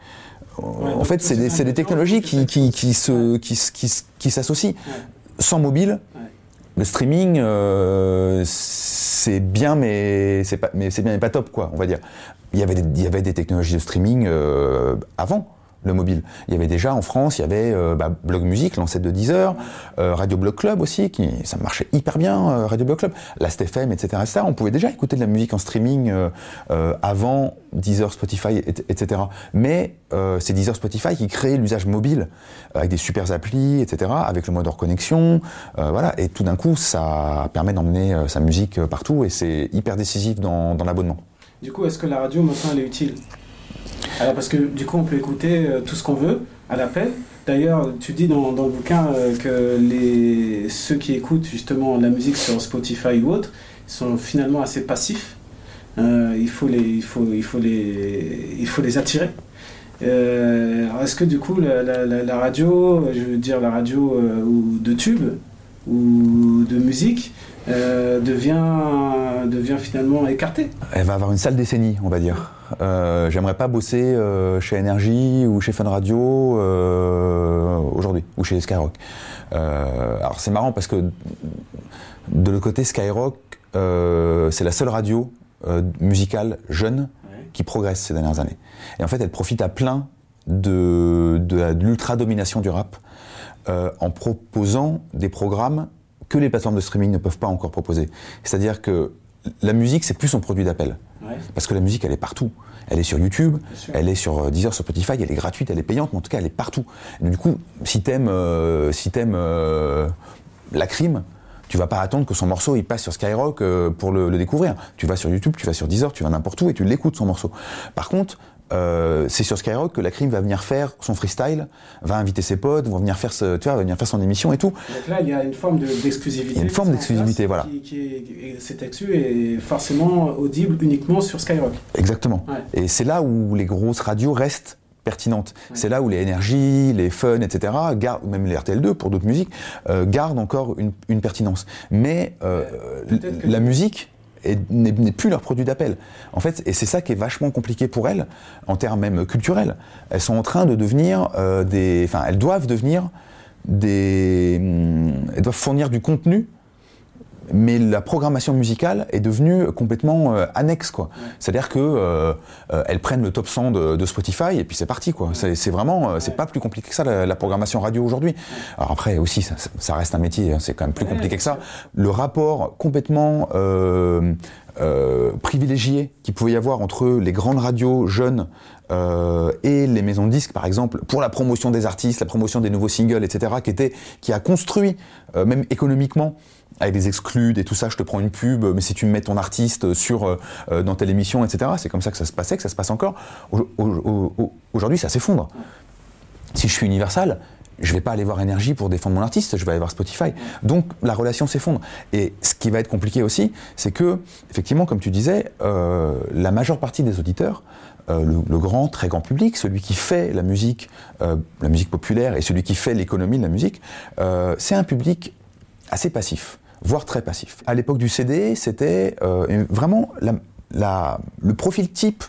en fait, c'est des, technologies qui, qui, qui qui, qui, qui s'associent. Ouais. Sans mobile, Ouais. le streaming, euh, c'est bien, mais c'est pas, mais bien, mais pas top, quoi, on va dire. Il y avait des, il y avait des technologies de streaming euh, avant le mobile. Il y avait déjà en France, il y avait euh, bah, Blog Music, l'ancêtre de Deezer, euh, Radio Blog Club aussi, qui ça marchait hyper bien, euh, Radio Blog Club, Last FM, etc.. On pouvait déjà écouter de la musique en streaming avant Deezer, Spotify, et- etc. Mais c'est Deezer, Spotify qui créaient l'usage mobile avec des super applis, etc., avec le mode hors connexion, voilà. Et tout d'un coup, ça permet d'emmener sa musique partout et c'est hyper décisif dans, dans l'abonnement. Du coup, est-ce que la radio maintenant elle est utile? Alors parce que du coup, on peut écouter euh, tout ce qu'on veut à l'appel. D'ailleurs, tu dis dans, le bouquin euh, que les, ceux qui écoutent justement la musique sur Spotify ou autre sont finalement assez passifs. Euh, il, faut les, attirer. Euh, est-ce que du coup la, radio, je veux dire la radio euh, de tube, ou de musique euh, devient, devient finalement écartée. Elle va avoir une sale décennie, on va dire. Euh, J'aimerais pas bosser euh, chez Energy ou chez Fun Radio aujourd'hui, ou chez Skyrock. Alors c'est marrant parce que de l'autre côté, Skyrock, c'est la seule radio musicale jeune qui progresse ces dernières années. Et en fait, elle profite à plein de, de l'ultra-domination du rap euh, en proposant des programmes que les plateformes de streaming ne peuvent pas encore proposer. C'est-à-dire que la musique, c'est plus son produit d'appel. Ouais. Parce que la musique, elle est partout. Elle est sur YouTube, elle est sur euh, Deezer, sur Spotify, elle est gratuite, elle est payante, mais en tout cas, elle est partout. Du coup, si t'aimes euh, si t'aimes, euh, la crime, tu vas pas attendre que son morceau il passe sur Skyrock euh, pour le, le découvrir. Tu vas sur YouTube, tu vas sur Deezer, tu vas n'importe où et tu l'écoutes son morceau. Par contre, euh, c'est sur Skyrock que la crime va venir faire son freestyle, va inviter ses potes, va venir faire, ce, tu vois, va venir faire son émission et tout. Donc là, il y a une forme de- d'exclusivité. A une forme d'exclusivité, voilà. Qui, qui est, et cet exclu est forcément audible uniquement sur Skyrock. Exactement. Ouais. Et c'est là où les grosses radios restent pertinentes. Ouais. C'est là où les énergies, les fun, etc., gardent, même les RTL2 pour d'autres musiques, euh, gardent encore une, une pertinence. Mais euh, la musique n'est plus leur produit d'appel. En fait, et c'est ça qui est vachement compliqué pour elles, en termes même culturels. Elles sont en train de devenir euh, des... Enfin, elles doivent devenir des... hum, Elles doivent fournir du contenu mais la programmation musicale est devenue complètement euh, annexe quoi. C'est-à-dire que euh, euh, elles prennent le top 100 de, de Spotify et puis c'est parti quoi. C'est c'est vraiment euh, c'est Ouais. pas plus compliqué que ça la, la programmation radio aujourd'hui. Alors après aussi ça, reste un métier, hein, c'est quand même plus compliqué que ça. Le rapport complètement euh, privilégié qu'il pouvait y avoir entre les grandes radios jeunes euh, et les maisons de disques, par exemple, pour la promotion des artistes, la promotion des nouveaux singles, etc., qui, était, qui a construit, euh, même économiquement, avec des exclus et tout ça, je te prends une pub, mais si tu mets ton artiste sur, euh, dans telle émission, etc., c'est comme ça que ça se passait, que ça se passe encore. Au- au- au- Aujourd'hui, ça s'effondre. Si je suis Universal, je vais pas aller voir Énergie pour défendre mon artiste, je vais aller voir Spotify. Donc la relation s'effondre. Et ce qui va être compliqué aussi, c'est que, effectivement, comme tu disais, euh, la majeure partie des auditeurs, euh, le, grand, très grand public, celui qui fait la musique, euh, la musique populaire et celui qui fait l'économie de la musique, c'est un public assez passif, voire très passif. À l'époque du CD, c'était vraiment le profil type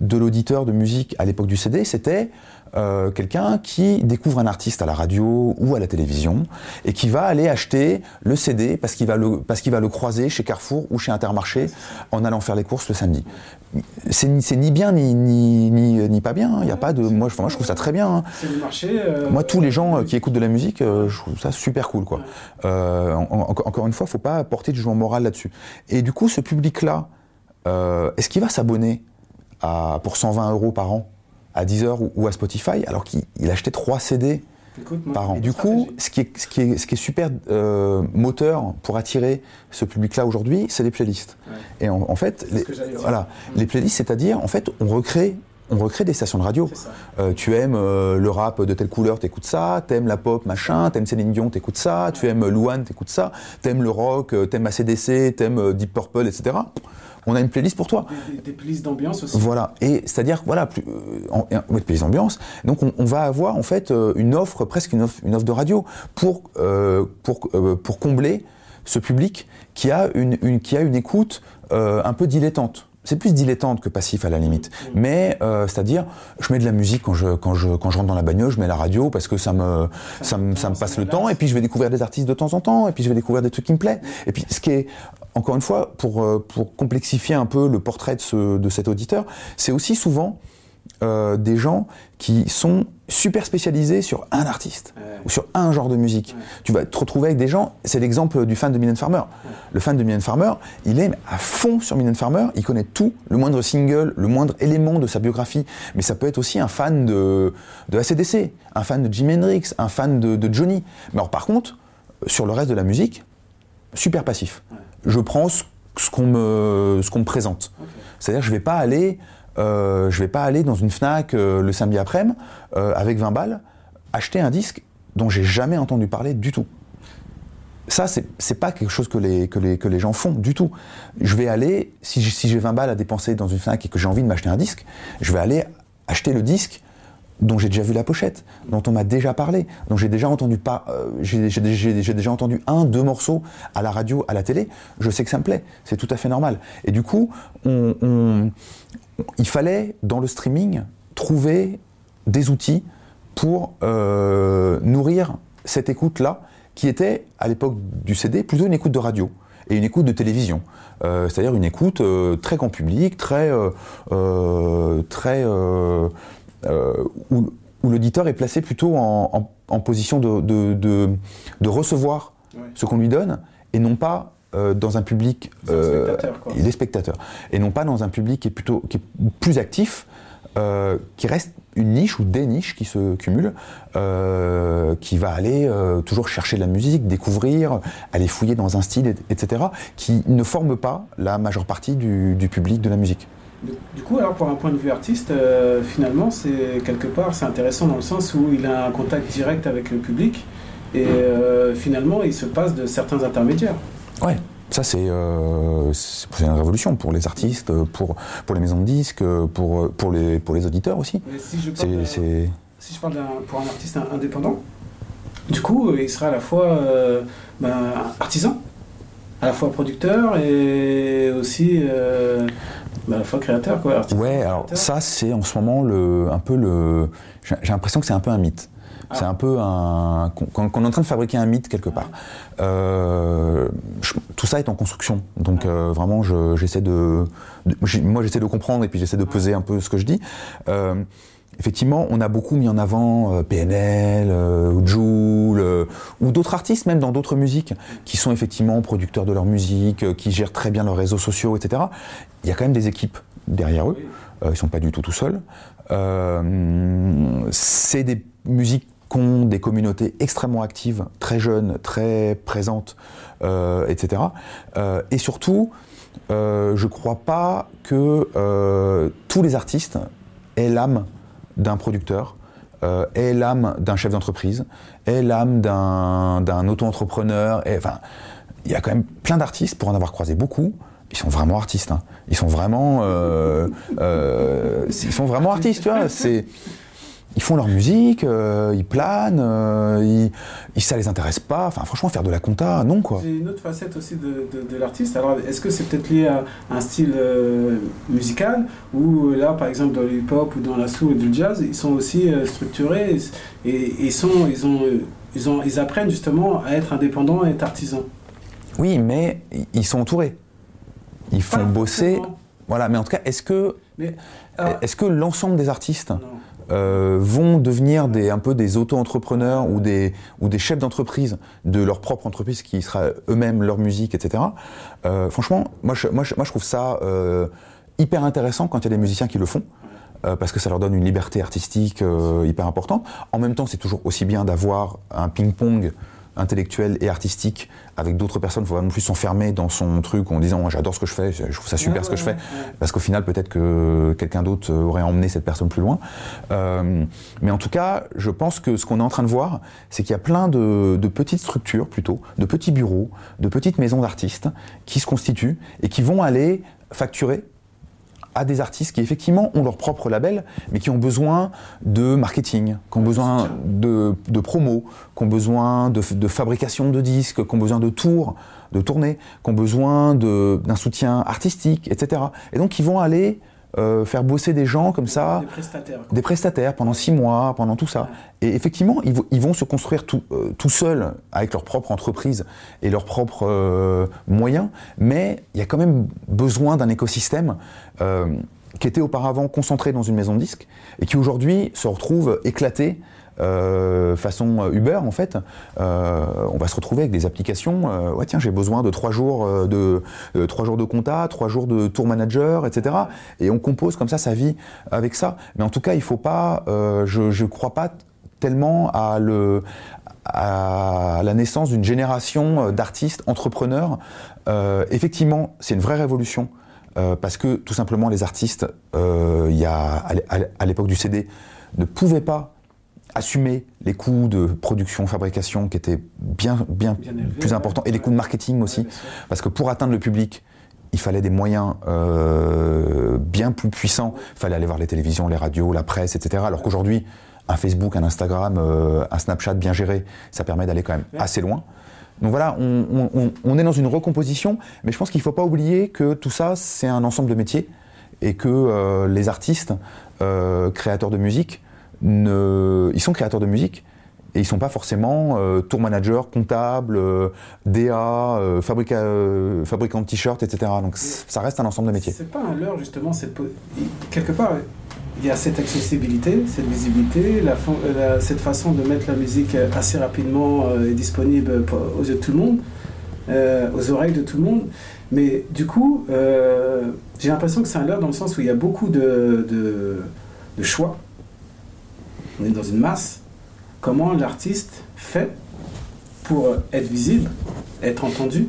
de l'auditeur de musique à l'époque du CD, c'était euh, quelqu'un qui découvre un artiste à la radio ou à la télévision et qui va aller acheter le CD parce qu'il va le, parce qu'il va le croiser chez Carrefour ou chez Intermarché en allant faire les courses le samedi. C'est ni, bien ni, ni, ni, ni pas bien. hein. Il y a pas de, moi, je- moi, je trouve ça très bien. hein. C'est le marché. euh, Moi, tous les gens euh, qui écoutent de la musique, je trouve ça super cool, quoi. En- en- encore une fois, faut pas porter du jugement moral là-dessus. Et du coup, ce public-là, est-ce qu'il va s'abonner pour 120 euros par an? À Deezer ou, ou à Spotify alors qu'il il achetait 3 CD écoute, par an. Du coup, ce qui est, ce qui est, ce qui est super euh, moteur pour attirer ce public-là aujourd'hui, c'est les playlists. Ouais. Et en, en fait, les, voilà, les playlists, c'est-à-dire, en fait, on recrée, on recrée des stations de radio. Euh, tu aimes euh, le rap de telle couleur, t'écoutes ça. T'aimes la pop, machin. T'aimes Céline Dion, t'écoutes ça. Tu aimes Louane, t'écoutes ça. T'aimes le rock, t'aimes ACDC, t'aimes Deep Purple, etc. On a une playlist pour toi. Des, des- des playlists d'ambiance aussi. Voilà. Et c'est-à-dire, voilà, plus, euh, en, ouais, playlist ambiance. Donc, on, on va avoir en fait euh, une offre, presque une offre, une offre de radio pour euh, pour euh, pour combler ce public qui a une, une qui a une écoute euh, un peu dilettante. C'est plus dilettante que passif à la limite. Mais euh, c'est-à-dire, je mets de la musique quand je quand je quand je rentre dans la bagnole, je mets la radio parce que ça me ça me, ça me passe le temps et puis je vais découvrir des artistes de temps en temps et puis je vais découvrir des trucs qui me plaisent. Et puis ce qui est encore une fois pour euh, pour complexifier un peu le portrait de ce de cet auditeur, c'est aussi souvent euh, des gens qui sont super spécialisés sur un artiste Ouais. ou sur un genre de musique. Ouais. Tu vas te retrouver avec des gens, c'est l'exemple du fan de Mylène Farmer. Le fan de Mylène Farmer, il est à fond sur Mylène Farmer, il connaît tout, le moindre single, le moindre élément de sa biographie. Mais ça peut être aussi un fan de, de ACDC, un fan de Jimi Hendrix, un fan de, de Johnny. Mais alors par contre, sur le reste de la musique, super passif. Je prends ce, ce qu'on me, ce qu'on me présente. C'est-à-dire je vais pas aller, euh, je vais pas aller dans une Fnac euh, le samedi après-midi euh, avec 20 balles acheter un disque dont j'ai jamais entendu parler du tout. Ça, c'est pas quelque chose que les, que, les, que les gens font du tout. Je vais aller, si j'ai si j'ai 20 balles à dépenser dans une Fnac et que j'ai envie de m'acheter un disque, je vais aller acheter le disque dont j'ai déjà vu la pochette, dont on m'a déjà parlé, dont j'ai déjà entendu pas, euh, j'ai déjà entendu un, deux morceaux à la radio, à la télé. Je sais que ça me plaît, c'est tout à fait normal. Et du coup, il fallait dans le streaming trouver des outils pour euh, nourrir cette écoute-là, qui était à l'époque du CD plutôt une écoute de radio et une écoute de télévision. Euh, c'est-à-dire une écoute très grand public, très, très où, l'auditeur est placé plutôt en, position de, de, recevoir ce qu'on lui donne et non pas dans un public des spectateurs et non pas dans un public qui est plutôt qui est plus actif qui reste une niche ou des niches qui se cumulent, euh, qui va aller euh, toujours chercher de la musique, découvrir, aller fouiller dans un style, etc., qui ne forment pas la majeure partie du, public de la musique. Du coup, alors pour un point de vue artiste, euh, finalement, c'est quelque part, c'est intéressant dans le sens où il a un contact direct avec le public et finalement, il se passe de certains intermédiaires. Ouais. Ça, euh, c'est une révolution pour les artistes, pour, pour les maisons de disques, pour, pour, les, pour les auditeurs aussi. Si je, parle si je parle pour un artiste indépendant, du coup, il sera à la fois euh, ben, artisan, à la fois producteur et aussi à la fois créateur. Quoi, ouais, alors ça, c'est en ce moment le, un peu le. J'ai l'impression que c'est un peu un mythe. C'est un peu un. qu'on est en train de fabriquer un mythe quelque part. Euh, tout ça est en construction. Donc euh, vraiment, j'essaie de, Moi, j'essaie de comprendre et puis j'essaie de peser un peu ce que je dis. Euh, effectivement, on a beaucoup mis en avant PNL, ou Joule, ou d'autres artistes, même dans d'autres musiques, qui sont effectivement producteurs de leur musique, qui gèrent très bien leurs réseaux sociaux, etc. Il y a quand même des équipes derrière eux. ils ne sont pas du tout tout seuls. c'est des musiques des communautés extrêmement actives, très jeunes, très présentes, euh, etc. Euh, et surtout, euh, je ne crois pas que tous les artistes aient l'âme d'un producteur, aient l'âme d'un chef d'entreprise, aient l'âme d'un auto-entrepreneur. Enfin, il y a quand même plein d'artistes, pour en avoir croisé beaucoup, ils sont vraiment artistes. Hein. Ils sont vraiment, ils sont vraiment artistes, tu vois. Ils font leur musique, euh, ils planent, euh, ils, ça les intéresse pas. Enfin, franchement, faire de la compta, non quoi. C'est une autre facette aussi de, de, l'artiste. Alors, est-ce que c'est peut-être lié à un style euh, musical ou là, par exemple, dans le hip-hop ou dans la soul ou du jazz, ils sont aussi structurés et, ils sont, ils ont, ils ont, ils apprennent justement à être indépendants et être artisans. Oui, mais ils sont entourés. Ils font bosser. Voilà, mais en tout cas, est-ce que, est-ce que l'ensemble des artistes euh, vont devenir des, un peu des auto-entrepreneurs ou des, ou des chefs d'entreprise de leur propre entreprise qui sera eux-mêmes leur musique, etc. Euh, franchement, moi je, moi, je, moi je, trouve ça euh, hyper intéressant quand il y a des musiciens qui le font. parce que ça leur donne une liberté artistique hyper importante. En même temps, c'est toujours aussi bien d'avoir un ping-pong intellectuel et artistique avec d'autres personnes. Il faut pas non plus s'enfermer dans son truc en disant j'adore ce que je fais, je trouve ça super ce que je fais. Parce qu'au final, peut-être que quelqu'un d'autre aurait emmené cette personne plus loin. Euh, mais en tout cas, je pense que ce qu'on est en train de voir, c'est qu'il y a plein de, de, petites structures plutôt, de petits bureaux, de petites maisons d'artistes qui se constituent et qui vont aller facturer à des artistes qui effectivement ont leur propre label, mais qui ont besoin de marketing, qui ont besoin de, de promo, qui ont besoin de, de, fabrication de disques, qui ont besoin de tours, de tournées, qui ont besoin d'un soutien artistique, etc. Et donc ils vont aller euh, faire bosser des gens comme ça, des prestataires, des prestataires pendant six mois, pendant tout ça. Et effectivement, ils, ils, vont se construire tout, euh, tout seuls avec leur propre entreprise et leurs propres euh, moyens, mais il y a quand même besoin d'un écosystème qui était auparavant concentré dans une maison de disques et qui aujourd'hui se retrouve éclaté euh, façon euh, Uber en fait, euh, on va se retrouver avec des applications. ouais tiens, j'ai besoin de trois jours de trois jours de compta, trois jours de tour manager, etc. Et on compose comme ça sa vie avec ça. Mais en tout cas, il faut pas. je ne crois pas tellement à le à la naissance d'une génération d'artistes entrepreneurs. effectivement, c'est une vraie révolution. parce que tout simplement les artistes, il y a, à l'époque du CD, ne pouvaient pas assumer les coûts de production, fabrication qui étaient bien, bien, plus importants, et les coûts de marketing aussi, parce que pour atteindre le public, il fallait des moyens euh, bien plus puissants. Il fallait aller voir les télévisions, les radios, la presse, etc. Alors qu'aujourd'hui, un Facebook, un Instagram, euh, un Snapchat bien géré, ça permet d'aller quand même assez loin. Donc voilà, on, est dans une recomposition, mais je pense qu'il ne faut pas oublier que tout ça, c'est un ensemble de métiers et que euh, les artistes, euh, créateurs de musique, ne, ils sont créateurs de musique, et ils sont pas forcément tour manager, comptable, DA, fabricant de t-shirts, etc. Donc ça reste un ensemble de métiers. C'est pas un leurre justement, c'est quelque part il y a cette accessibilité, cette visibilité, la, cette façon de mettre la musique assez rapidement euh, et disponible aux yeux de tout le monde, euh, aux oreilles de tout le monde. Mais du coup, euh, j'ai l'impression que c'est un leurre dans le sens où il y a beaucoup de, de choix. On est dans une masse. Comment l'artiste fait pour être visible, être entendu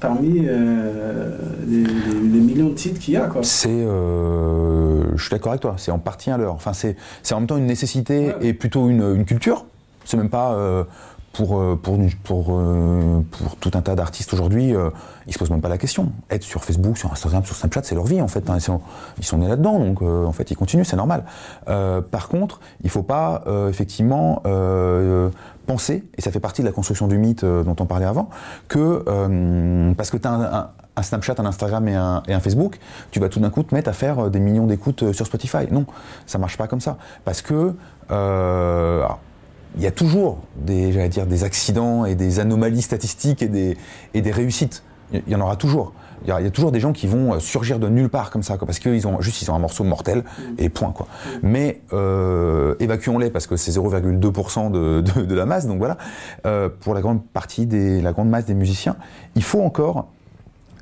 parmi euh, les, millions de titres qu'il y a. C'est, euh, je suis d'accord avec toi, c'est en partie à l'heure. Enfin, c'est, en même temps une nécessité et plutôt une, culture. C'est même pas euh, pour, pour, pour, pour, tout un tas d'artistes aujourd'hui, ils ils se posent même pas la question. Être sur Facebook, sur Instagram, sur Snapchat, c'est leur vie en fait. Hein. Ils, sont, ils sont nés là-dedans, donc en fait ils continuent, c'est normal. par contre, il faut pas effectivement penser, et ça fait partie de la construction du mythe euh, dont on parlait avant, que euh, parce que tu as un, Snapchat, un Instagram et un, et un, Facebook, tu vas tout d'un coup te mettre à faire euh, des millions d'écoutes sur Spotify. Non, ça marche pas comme ça. Parce que il y a toujours des, dire, des accidents et des anomalies statistiques et des, et des réussites. Il y en aura toujours. Il y, a, toujours des gens qui vont euh, surgir de nulle part comme ça, quoi, parce qu'ils ont juste ils ont un morceau mortel mm. et point quoi. Mais euh, évacuons-les parce que c'est 0,2% de, de, la masse, donc voilà. Euh, pour la grande partie des la grande masse des musiciens, il faut encore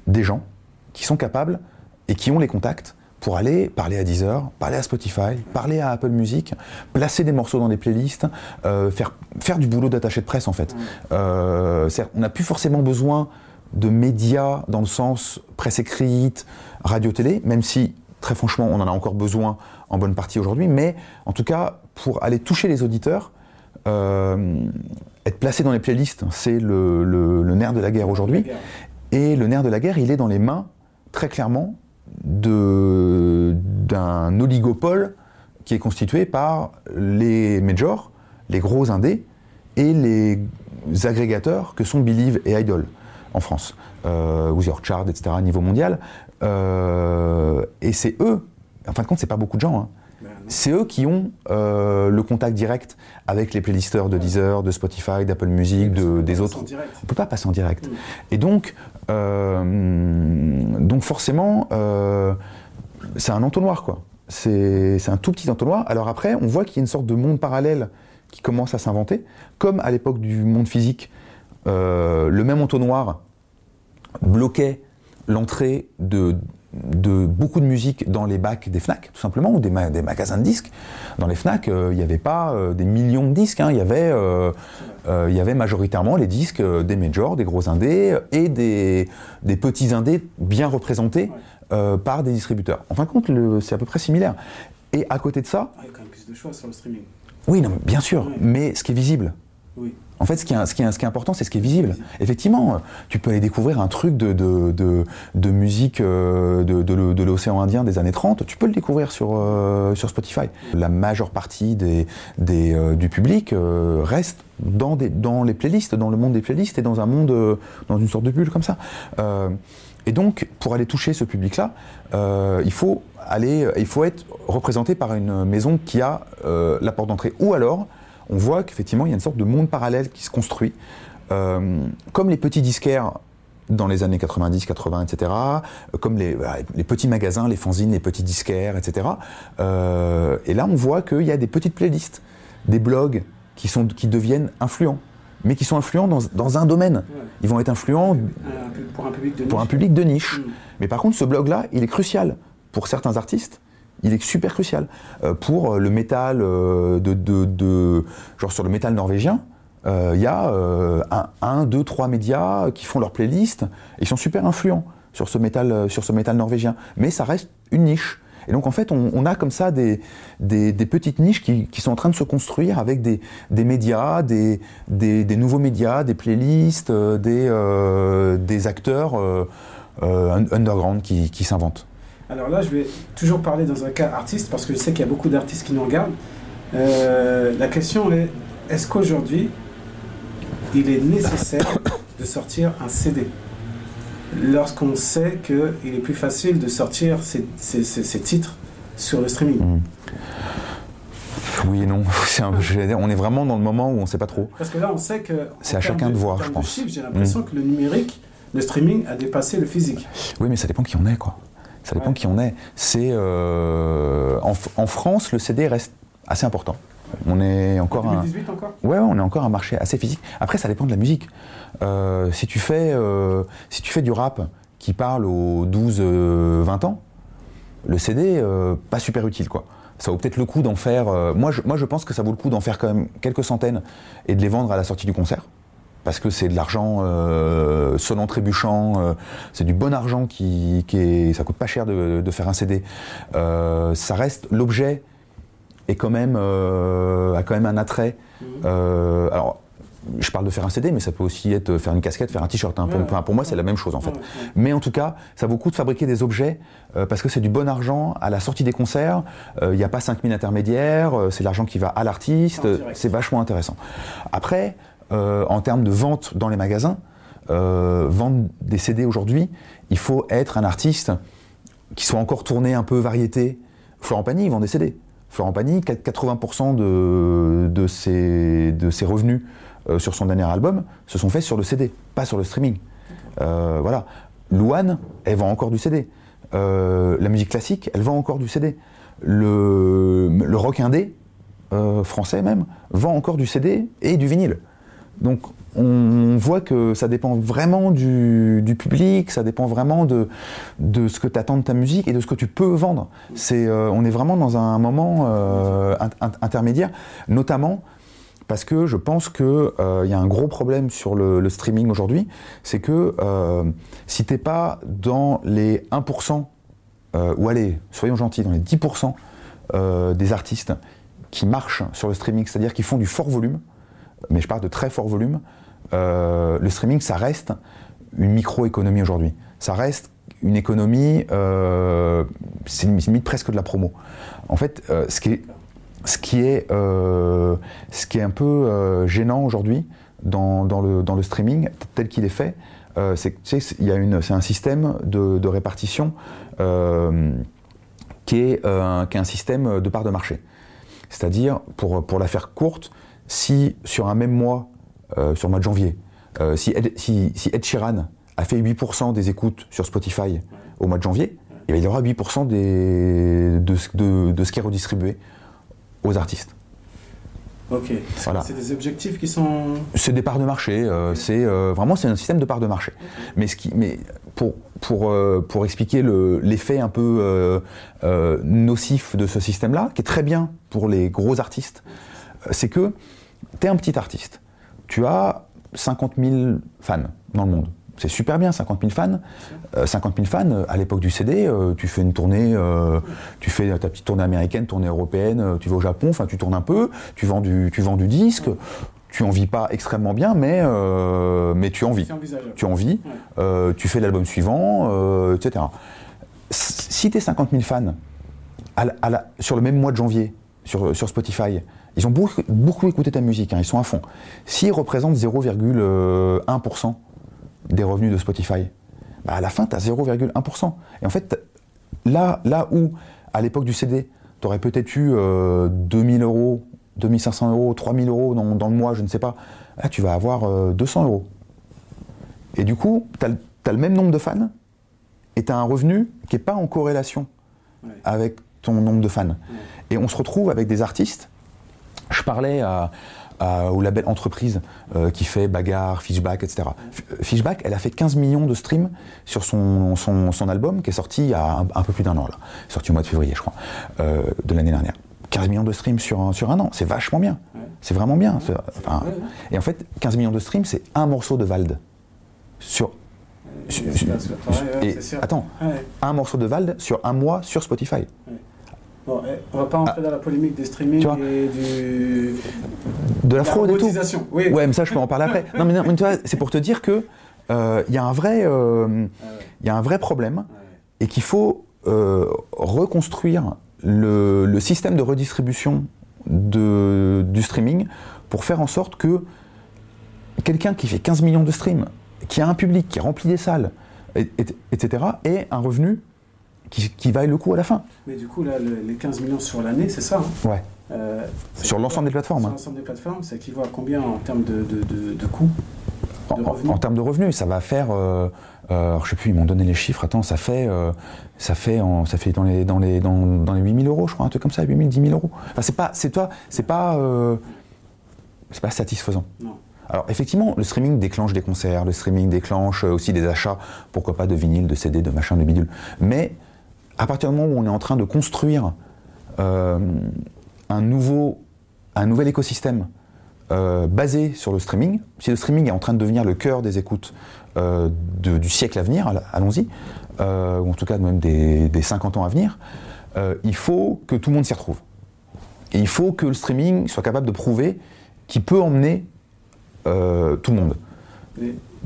des gens qui sont capables et qui ont les contacts pour aller parler à Deezer, parler à Spotify, parler à Apple Music, placer des morceaux dans des playlists, faire, faire du boulot d'attaché de presse en fait. Mm. on n'a plus forcément besoin de médias dans le sens presse écrite, radio-télé, même si très franchement on en a encore besoin en bonne partie aujourd'hui, mais en tout cas pour aller toucher les auditeurs, euh, être placé dans les playlists, c'est le, nerf de la guerre aujourd'hui. Et le nerf de la guerre, il est dans les mains, très clairement, d'un oligopole qui est constitué par les majors, les gros indés, et les agrégateurs que sont Believe et Idol en France, euh, ou Chart, etc., niveau mondial. Euh, et c'est eux, en fin de compte, c'est pas beaucoup de gens, hein. c'est eux qui ont euh, le contact direct avec les playlisters de Deezer, de Spotify, d'Apple Music, de, des autres. On ne peut pas passer en direct. Mm. Et donc, donc forcément, c'est un entonnoir, quoi. C'est un tout petit entonnoir. Alors après, on voit qu'il y a une sorte de monde parallèle qui commence à s'inventer, comme à l'époque du monde physique euh, le même entonnoir bloquait l'entrée de, beaucoup de musique dans les bacs des FNAC, tout simplement, ou des, magasins de disques. Dans les FNAC, euh, il n'y avait pas euh, des millions de disques, hein. il, y avait, majoritairement les disques des majors, des gros indés, et des, petits indés bien représentés par des distributeurs. En fin de compte, c'est à peu près similaire. Et à côté de ça... il y a quand même plus de choix sur le streaming. Oui, non, bien sûr, mais ce qui est visible. Oui. En fait, ce qui est, important, c'est ce qui est visible. Effectivement, tu peux aller découvrir un truc de, musique euh, de, l'océan Indien des années 30, tu peux le découvrir sur, euh, Spotify. La majeure partie euh, du public reste dans, dans les playlists, dans le monde des playlists et dans un monde, dans une sorte de bulle comme ça. et donc, pour aller toucher ce public-là, il faut aller, il faut être représenté par une maison qui a la porte d'entrée. Ou alors, on voit qu'effectivement, il y a une sorte de monde parallèle qui se construit. Euh, comme les petits disquaires dans les années 90, 80, etc., comme les, petits magasins, les fanzines, les petits disquaires, etc. Euh, et là, on voit qu'il y a des petites playlists, des blogs qui, sont, qui deviennent influents, mais qui sont influents dans, un domaine. Ils vont être influents pour un public de niche. Un public de niche. Mm. Mais par contre, ce blog-là, il est crucial pour certains artistes il est super crucial. Euh, pour le métal euh, de, genre sur le métal norvégien, euh, il y a un, deux, trois médias qui font leur playlist et ils sont super influents sur ce métal, sur ce métal norvégien. Mais ça reste une niche. Et donc en fait, on, a comme ça des, petites niches qui, sont en train de se construire avec des, médias, des, nouveaux médias, des playlists, des, acteurs underground qui s'inventent. Alors là, je vais toujours parler dans un cas artiste, parce que je sais qu'il y a beaucoup d'artistes qui nous regardent. Euh, la question est est-ce qu'aujourd'hui, il est nécessaire de sortir un CD lorsqu'on sait qu'il est plus facile de sortir ces titres sur le streaming Mm. Oui et non. Un- je on est vraiment dans le moment où on ne sait pas trop. Parce que là, on sait que. C'est à chacun de voir, je pense. J'ai l'impression que le numérique, le streaming a dépassé le physique. Oui, mais ça dépend qui on est, quoi. Ça dépend Ouais. qui on est. C'est euh, en, en France, le CD reste assez important. On est encore un. 2018 encore? Ouais, on est encore un marché assez physique. Après, ça dépend de la musique. Euh, si tu fais, euh, si tu fais du rap qui parle aux 12-20 ans, le CD, pas super utile, quoi. Ça vaut peut-être le coup d'en faire. moi, je, moi, je pense que ça vaut le coup d'en faire quand même quelques centaines et de les vendre à la sortie du concert. Parce que c'est de l'argent euh, sonnant trébuchant, euh, c'est du bon argent qui, qui est, ça coûte pas cher de, de faire un CD. Euh, ça reste l'objet est quand même euh, a quand même un attrait. Mhm. Euh, alors, je parle de faire un CD, mais ça peut aussi être faire une casquette, faire un t-shirt. hein. Pour- Ouais, pour, pour moi, c'est la même chose en fait. Mais en tout cas, ça vaut le coup de fabriquer des objets euh, parce que c'est du bon argent à la sortie des concerts. euh, Il n'y a pas 5000 intermédiaires, euh, c'est l'argent qui va à l'artiste. C'est vachement intéressant. Après, euh, en termes de vente dans les magasins, euh, vendre des CD aujourd'hui, il faut être un artiste qui soit encore tourné un peu variété. Florent Pagny, il vend des CD. Florent Pagny, 80% de, ses, revenus euh, sur son dernier album se sont faits sur le CD, pas sur le streaming. Euh, voilà. Louane, elle vend encore du CD. La musique classique, elle vend encore du CD. Le, le rock indé, français même, vend encore du CD et du vinyle. Donc on voit que ça dépend vraiment du, public, ça dépend vraiment de, ce que tu attends de ta musique et de ce que tu peux vendre. Euh, on est vraiment dans un moment euh, in- in- intermédiaire, notamment parce que je pense qu'il y a un gros problème sur le, streaming aujourd'hui, c'est que euh, si t'es pas dans les 1%, euh, ou allez, soyons gentils, dans les 10% euh, des artistes qui marchent sur le streaming, c'est-à-dire qui font du fort volume, mais je parle de très fort volume, euh, le streaming, ça reste une microéconomie aujourd'hui. Ça reste une économie, euh, c'est limite presque de la promo. En fait, euh, ce qui est, ce qui est, euh, ce qui est un peu gênant aujourd'hui dans, le, dans le streaming tel qu'il est fait, c'est un système de, répartition qui, est, qui est un système de part de marché. C'est-à-dire, pour, pour la faire courte, si sur un même mois, euh, sur le mois de janvier, euh, si, Ed, si, si Ed Sheeran a fait 8% des écoutes sur Spotify au mois de janvier, eh bien, il y aura 8% des, de, ce- de- de ce qui est redistribué aux artistes. Ok. Voilà. C'est des objectifs qui sont. C'est des parts de marché. euh, c'est vraiment c'est un système de parts de marché. Mais ce qui, mais pour pour pour expliquer le- l'effet un peu nocif de ce système-là, qui est très bien pour les gros artistes, c'est que tu es un petit artiste. Tu as 50 000 fans dans le monde. C'est super bien, 50 000 fans. Euh, 50 000 fans, euh, à l'époque du CD, euh, tu fais une tournée, euh, tu fais ta petite tournée américaine, tournée européenne, euh, tu vas au Japon, enfin tu tournes un peu, tu vends du, tu vends du disque, tu en vis pas extrêmement bien, mais, euh, mais tu en vis. Tu en vis, Ouais. euh, tu fais l'album suivant, euh, etc. Si tu es 50 000 fans à la- à la- sur le même mois de janvier, sur, sur Spotify, ils ont beaucoup, beaucoup écouté ta musique, hein, ils sont à fond. S'ils représentent 0,1% des revenus de Spotify, bah à la fin, tu as 0,1%. Et en fait, là, là où, à l'époque du CD, tu aurais peut-être eu euh, 2000 euros, 2500 euros, 3000 euros dans, dans le mois, je ne sais pas, là, tu vas avoir euh, 200 euros. Et du coup, tu as, le même nombre de fans et tu as un revenu qui n'est pas en corrélation Ouais. avec ton nombre de fans. Et on se retrouve avec des artistes. Je parlais à, à- au label Entreprise euh, qui fait Bagarre, Fishback, etc. F- Fishback, elle a fait 15 millions de streams sur son, son, son album qui est sorti il y a un, un peu plus d'un an, là. sorti au mois de février, je crois, euh, de l'année dernière. 15 millions de streams sur un, sur un an, c'est vachement bien. C'est vraiment bien. Enfin, et en fait, 15 millions de streams, c'est un morceau de Vald. Sur, et attends, Ouais. un morceau de Vald sur un mois sur Spotify. Bon, eh, on va pas entrer dans la polémique des streaming Tu vois. et du. De la la fraude et tout. Oui. Ouais, mais ça, je peux en parler après. Non, mais, non, mais tu vois, c'est pour te dire que euh, il y a un vrai, euh, Ah ouais, y a un vrai problème ouais. et qu'il faut euh, reconstruire le, le système de redistribution de, du streaming pour faire en sorte que quelqu'un qui fait 15 millions de streams, qui a un public, qui remplit des salles, etc., ait un revenu qui, qui vaille le coup à la fin. Mais du coup, là, les 15 millions sur l'année, c'est ça hein Ouais. Euh, sur l'ensemble des plateformes. Sur hein. l'ensemble des plateformes, ça équivaut à combien en termes de, de, de, de coûts en, en, termes de revenus, ça va faire. Euh, euh, je sais plus, ils m'ont donné les chiffres. Attends, ça fait, euh, ça fait, en, ça fait dans les, dans les, dans, dans les 8000 euros, je crois, un truc comme ça, 8000, 10 000 euros. Enfin, c'est pas, c'est toi, c'est pas, euh, c'est pas satisfaisant. Non. Alors effectivement, le streaming déclenche des concerts, le streaming déclenche aussi des achats, pourquoi pas de vinyle, de CD, de machin, de bidule. Mais à partir du moment où on est en train de construire euh, un, nouveau, nouvel écosystème euh, basé sur le streaming, si le streaming est en train de devenir le cœur des écoutes euh, du siècle à venir, allons-y, ou en tout cas même des, des 50 ans à venir, il faut que tout le monde s'y retrouve. Et il faut que le streaming soit capable de prouver qu'il peut emmener tout le monde.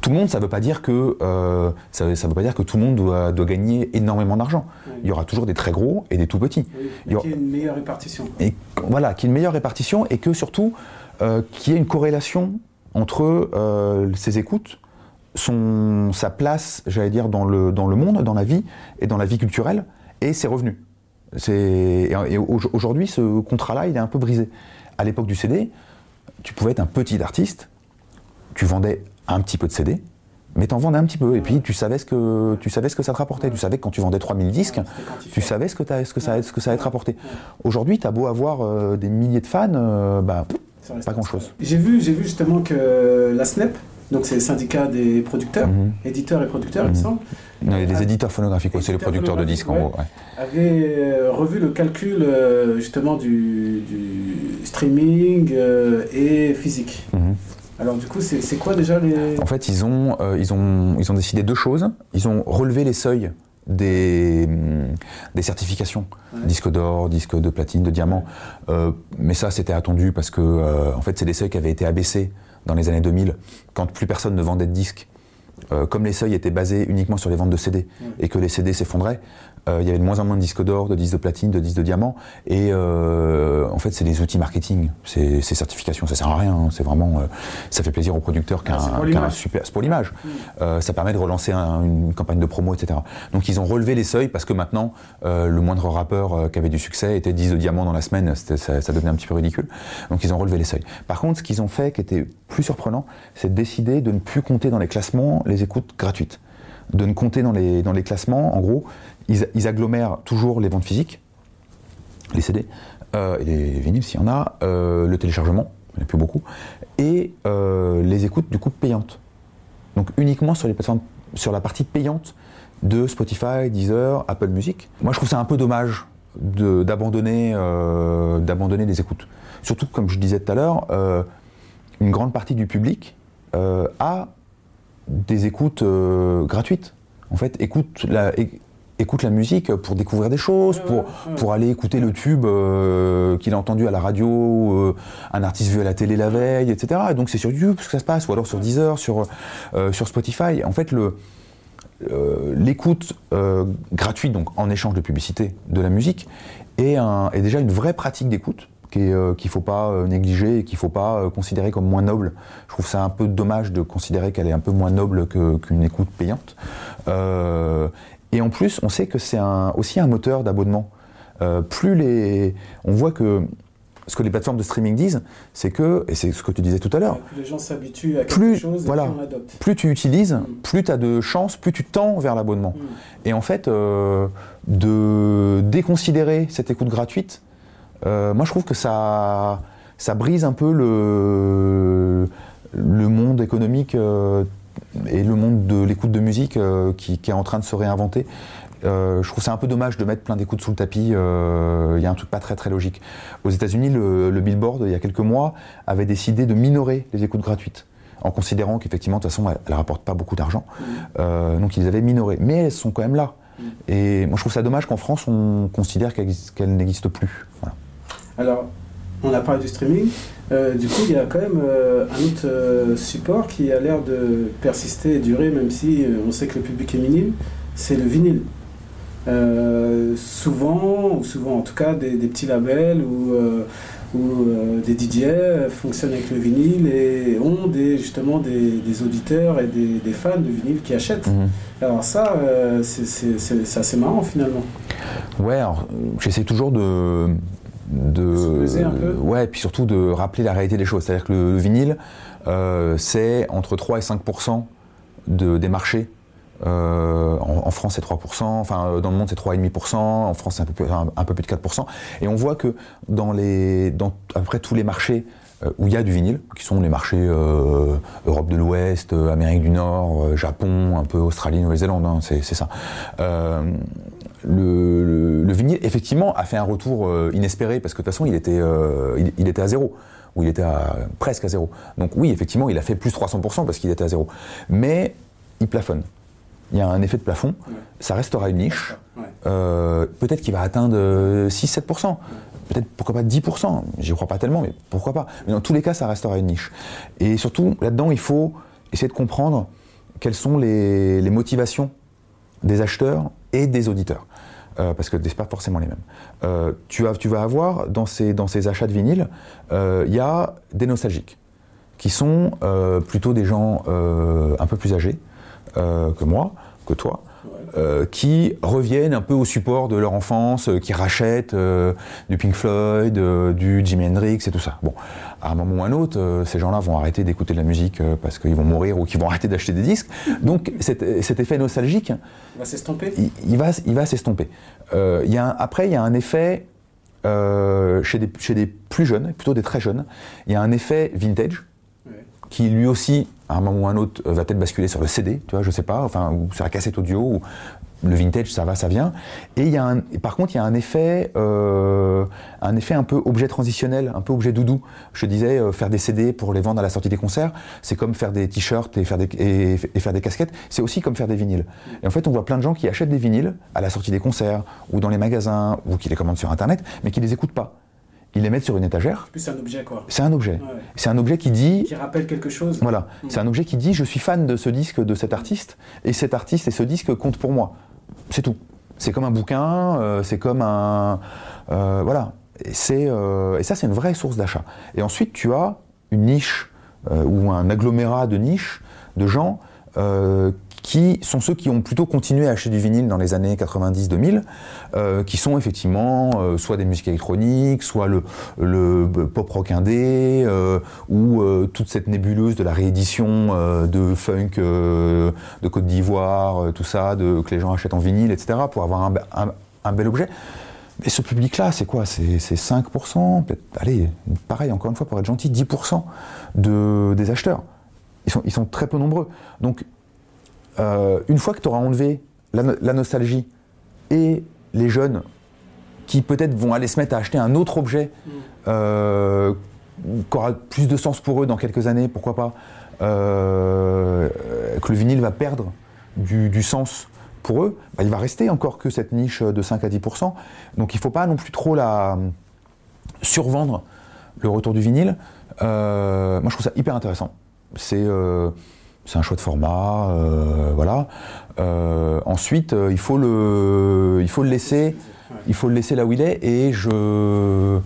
Tout le monde, ça ne veut pas dire que euh, ça, ne veut pas dire que tout le monde doit, doit gagner énormément d'argent. Oui. Il y aura toujours des très gros et des tout petits. Oui, Il y aura- qu'il y ait une meilleure répartition. Et voilà, qu'il y ait une meilleure répartition et que surtout euh, qu'il y ait une corrélation entre euh, ces écoutes, son, sa place, j'allais dire, dans le, dans le monde, dans la vie et dans la vie culturelle et ses revenus. C'est- Et, et au- aujourd'hui, ce contrat-là, il est un peu brisé. À l'époque du CD, tu pouvais être un petit artiste, tu vendais un petit peu de CD, mais t'en vendais un petit peu. Et puis tu savais ce que, tu savais ce que ça te rapportait. Tu savais que quand tu vendais 3000 disques, tu savais ce que, t'as- ce que, ça, ce que ça allait te rapporter. Aujourd'hui, tu as beau avoir euh, des milliers de fans, euh, bah, Ça reste pas comme grand-chose. ça. J'ai vu, j'ai vu justement que la SNEP, donc c'est le syndicat des producteurs, Mhm. éditeurs et producteurs, il me Mhm. semble, Non, les éditeurs phonographiques, ouais, c'est les producteurs de disques en gros. ouais. avait euh, revu le calcul euh, justement du, du streaming euh, et physique. Mhm. Alors du coup, c'est quoi déjà les... En fait, ils ont, euh, ils, ont, ils ont décidé deux choses. Ils ont relevé les seuils des, hum, des certifications, Ouais. disque d'or, disque de platine, de diamant. Euh, mais ça, c'était attendu parce que, euh, en fait, c'est des seuils qui avaient été abaissés dans les années 2000, quand plus personne ne vendait de disques. Comme les seuils étaient basés uniquement sur les ventes de CD Ouais. et que les CD s'effondraient, euh, il y avait de moins en moins de disques d'or, de disques de platine, de disques de diamant. Et euh, en fait, c'est des outils marketing. Ces, certifications, ça sert à rien. hein. C'est vraiment, euh, ça fait plaisir aux producteurs qu'un Ah, l'image. super. C'est pour l'image. Mm. Euh, ça permet de relancer un- une campagne de promo, etc. Donc ils ont relevé les seuils parce que maintenant, euh, le moindre rappeur qui avait du succès était 10 de diamant dans la semaine, ça, ça devenait un petit peu ridicule. Donc ils ont relevé les seuils. Par contre, ce qu'ils ont fait qui était plus surprenant, c'est de décider de ne plus compter dans les classements les écoutes gratuites. De ne compter dans les, dans les classements, en gros, ils, agglomèrent toujours les ventes physiques, les CD, euh, les vinyles s'il y en a, euh, le téléchargement, il n'y en a plus beaucoup, et euh, les écoutes du coup payantes. Donc uniquement sur les plateformes, sur la partie payante de Spotify, Deezer, Apple Music. Moi je trouve ça un peu dommage d'abandonner les écoutes. Surtout comme je disais tout à l'heure, une grande partie du public a des écoutes gratuites. En fait, écoute la, écoute la musique pour découvrir des choses, pour, pour aller écouter le tube euh, qu'il a entendu à la radio, euh, un artiste vu à la télé la veille, etc. Et donc c'est sur YouTube que ça se passe, ou alors sur Deezer, sur, euh, sur Spotify. En fait, le, euh, l'écoute gratuite, donc en échange de publicité de la musique, est, un- est déjà une vraie pratique d'écoute qu'il ne faut pas négliger et qu'il ne faut pas considérer comme moins noble. Je trouve ça un peu dommage de considérer qu'elle est un peu moins noble qu'une écoute payante. Et en plus, on sait que c'est un- aussi un moteur d'abonnement. Euh, plus les, on voit que ce que les plateformes de streaming disent, c'est que, et c'est ce que tu disais tout à l'heure, Plus les gens s'habituent à quelque Plus- chose et voilà. plus on adopte. plus tu utilises, Mm. plus tu as de chances, plus tu tends vers l'abonnement. Mm. Et en fait, euh, de déconsidérer cette écoute gratuite, euh, moi je trouve que ça, ça brise un peu le, le monde économique et le monde de l'écoute de musique euh, qui, qui est en train de se réinventer. Euh, je trouve ça un peu dommage de mettre plein d'écoutes sous le tapis. euh, Il y a un truc pas très très logique. Aux États-Unis, le, le Billboard, il y a quelques mois, avait décidé de minorer les écoutes gratuites, en considérant qu'effectivement, de toute façon, elles ne rapportent pas beaucoup d'argent. Mm. Euh, donc ils avaient minorées. Mais elles sont quand même là. Mm. Et moi je trouve ça dommage qu'en France on considère qu'elles n'existent plus. Voilà. Alors, on a parlé du streaming. Euh, du coup, il y a quand même euh, un autre euh, support qui a l'air de persister et durer, même si on sait que le public est minime, c'est le vinyle. Souvent, ou souvent en tout cas, des, des petits labels ou, des DJ fonctionnent avec le vinyle et ont des, justement des, auditeurs et des, fans de vinyle qui achètent. Mhm. Alors ça, c'est assez marrant finalement. Ouais, j'essaie toujours de... de un peu. Ouais, et puis surtout de rappeler la réalité des choses. C'est-à-dire que le, vinyle, euh, c'est entre 3 et 5% de, des marchés euh, en, France, c'est 3%, enfin euh, dans le monde, c'est 3,5%, en France, c'est un peu, plus, un, peu plus de 4%. Et on voit que dans, les, dans à peu près tous les marchés euh, où il y a du vinyle, qui sont les marchés Europe de l'Ouest, Amérique du Nord, Japon, un peu Australie, Nouvelle-Zélande, hein, c'est ça. Le, le, vinyle, effectivement, a fait un retour inespéré parce que de toute façon, il était, il, il, était à zéro, ou il était à, presque à zéro. Donc oui, effectivement, il a fait plus 300% parce qu'il était à zéro. Mais il plafonne il y a un effet de plafond, ça restera une niche. Euh, peut-être qu'il va atteindre 6-7%, peut-être pourquoi pas 10%, j'y crois pas tellement, mais pourquoi pas? Mais dans tous les cas, ça restera une niche. Et surtout, là-dedans, il faut essayer de comprendre quelles sont les, motivations des acheteurs et des auditeurs. Euh, parce que ce pas forcément les mêmes. Euh, tu, as, tu, vas avoir dans ces, achats de vinyle, il y a des nostalgiques, qui sont plutôt des gens un peu plus âgés, euh, que moi, que toi, euh, qui reviennent un peu au support de leur enfance, euh, qui rachètent du Pink Floyd, du Jimi Hendrix et tout ça. Bon, à un moment ou à un autre, ces gens-là vont arrêter d'écouter de la musique parce qu'ils vont mourir ou qu'ils vont arrêter d'acheter des disques. Donc cet, effet nostalgique, il va s'estomper? Il, va, il va s'estomper. y a après, il y a un effet chez, des, chez des plus jeunes, plutôt des très jeunes. Il y a un effet vintage qui lui aussi, à un moment ou à un autre, va peut-être basculer sur le CD, tu vois, je sais pas, enfin, ou sur la cassette audio, ou le vintage, ça va, ça vient. Et il y a un, par contre, il y a un effet, euh, un effet un peu objet transitionnel, un peu objet doudou. Je disais, euh, faire des CD pour les vendre à la sortie des concerts, c'est comme faire des t-shirts et faire des, et, faire des casquettes, c'est aussi comme faire des vinyles. Et en fait, on voit plein de gens qui achètent des vinyles à la sortie des concerts, ou dans les magasins, ou qui les commandent sur Internet, mais qui les écoutent pas ils les mettent sur une étagère. C'est un objet quoi. C'est un objet. C'est un objet qui dit. Qui rappelle quelque chose. Voilà. Hmm. C'est un objet qui dit je suis fan de ce disque, de cet artiste, et cet artiste et ce disque comptent pour moi. C'est tout. C'est comme un bouquin, euh, c'est comme un. Euh, voilà. Euh, et ça, c'est une vraie source d'achat. Et ensuite, tu as une niche ou un agglomérat de niches de gens qui sont ceux qui ont plutôt continué à acheter du vinyle dans les années 90-2000, euh, qui sont effectivement euh, soit des musiques électroniques, soit le, pop rock indé, euh, ou toute cette nébuleuse de la réédition de funk de Côte d'Ivoire, tout ça, que les gens achètent en vinyle, etc., pour avoir un, un, bel objet. Mais ce public-là, c'est quoi? C'est 5%, allez, pareil, encore une fois, pour être gentil, 10% de, des acheteurs. Ils sont, ils sont très peu nombreux. Donc euh, une fois que tu auras enlevé la, nostalgie et les jeunes qui peut-être vont aller se mettre à acheter un autre objet mm. euh, qui aura plus de sens pour eux dans quelques années, pourquoi pas, euh, que le vinyle va perdre du, sens pour eux, bah, il va rester encore que cette niche de 5 à 10%. Donc il ne faut pas non plus trop la survendre le retour du vinyle. moi je trouve ça hyper intéressant. C'est c'est un choix de format, euh, voilà. Euh, ensuite, euh, il faut le, il faut le laisser, il faut le laisser là où il est. Et je,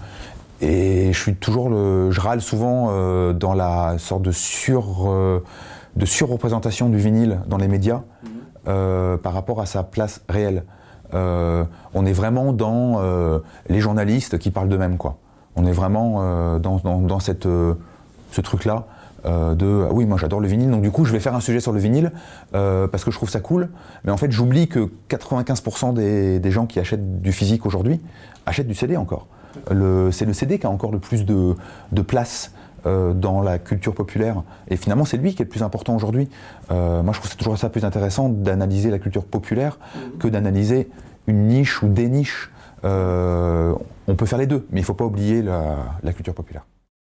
et je suis toujours le, je râle souvent dans la sorte de sur, de surreprésentation du vinyle dans les médias mhm. par rapport à sa place réelle. on est vraiment dans les journalistes qui parlent d'eux-mêmes, quoi. On est vraiment dans, dans, dans cette, ce truc-là. Euh, de ah oui moi j'adore le vinyle. Donc du coup je vais faire un sujet sur le vinyle euh, parce que je trouve ça cool. Mais en fait j'oublie que 95% des, gens qui achètent du physique aujourd'hui achètent du CD encore. C'est le CD qui a encore le plus de, place euh, dans la culture populaire. Et finalement c'est lui qui est le plus important aujourd'hui. Moi je trouve toujours ça plus intéressant d'analyser la culture populaire que d'analyser une niche ou des niches. On peut faire les deux mais il ne faut pas oublier la culture populaire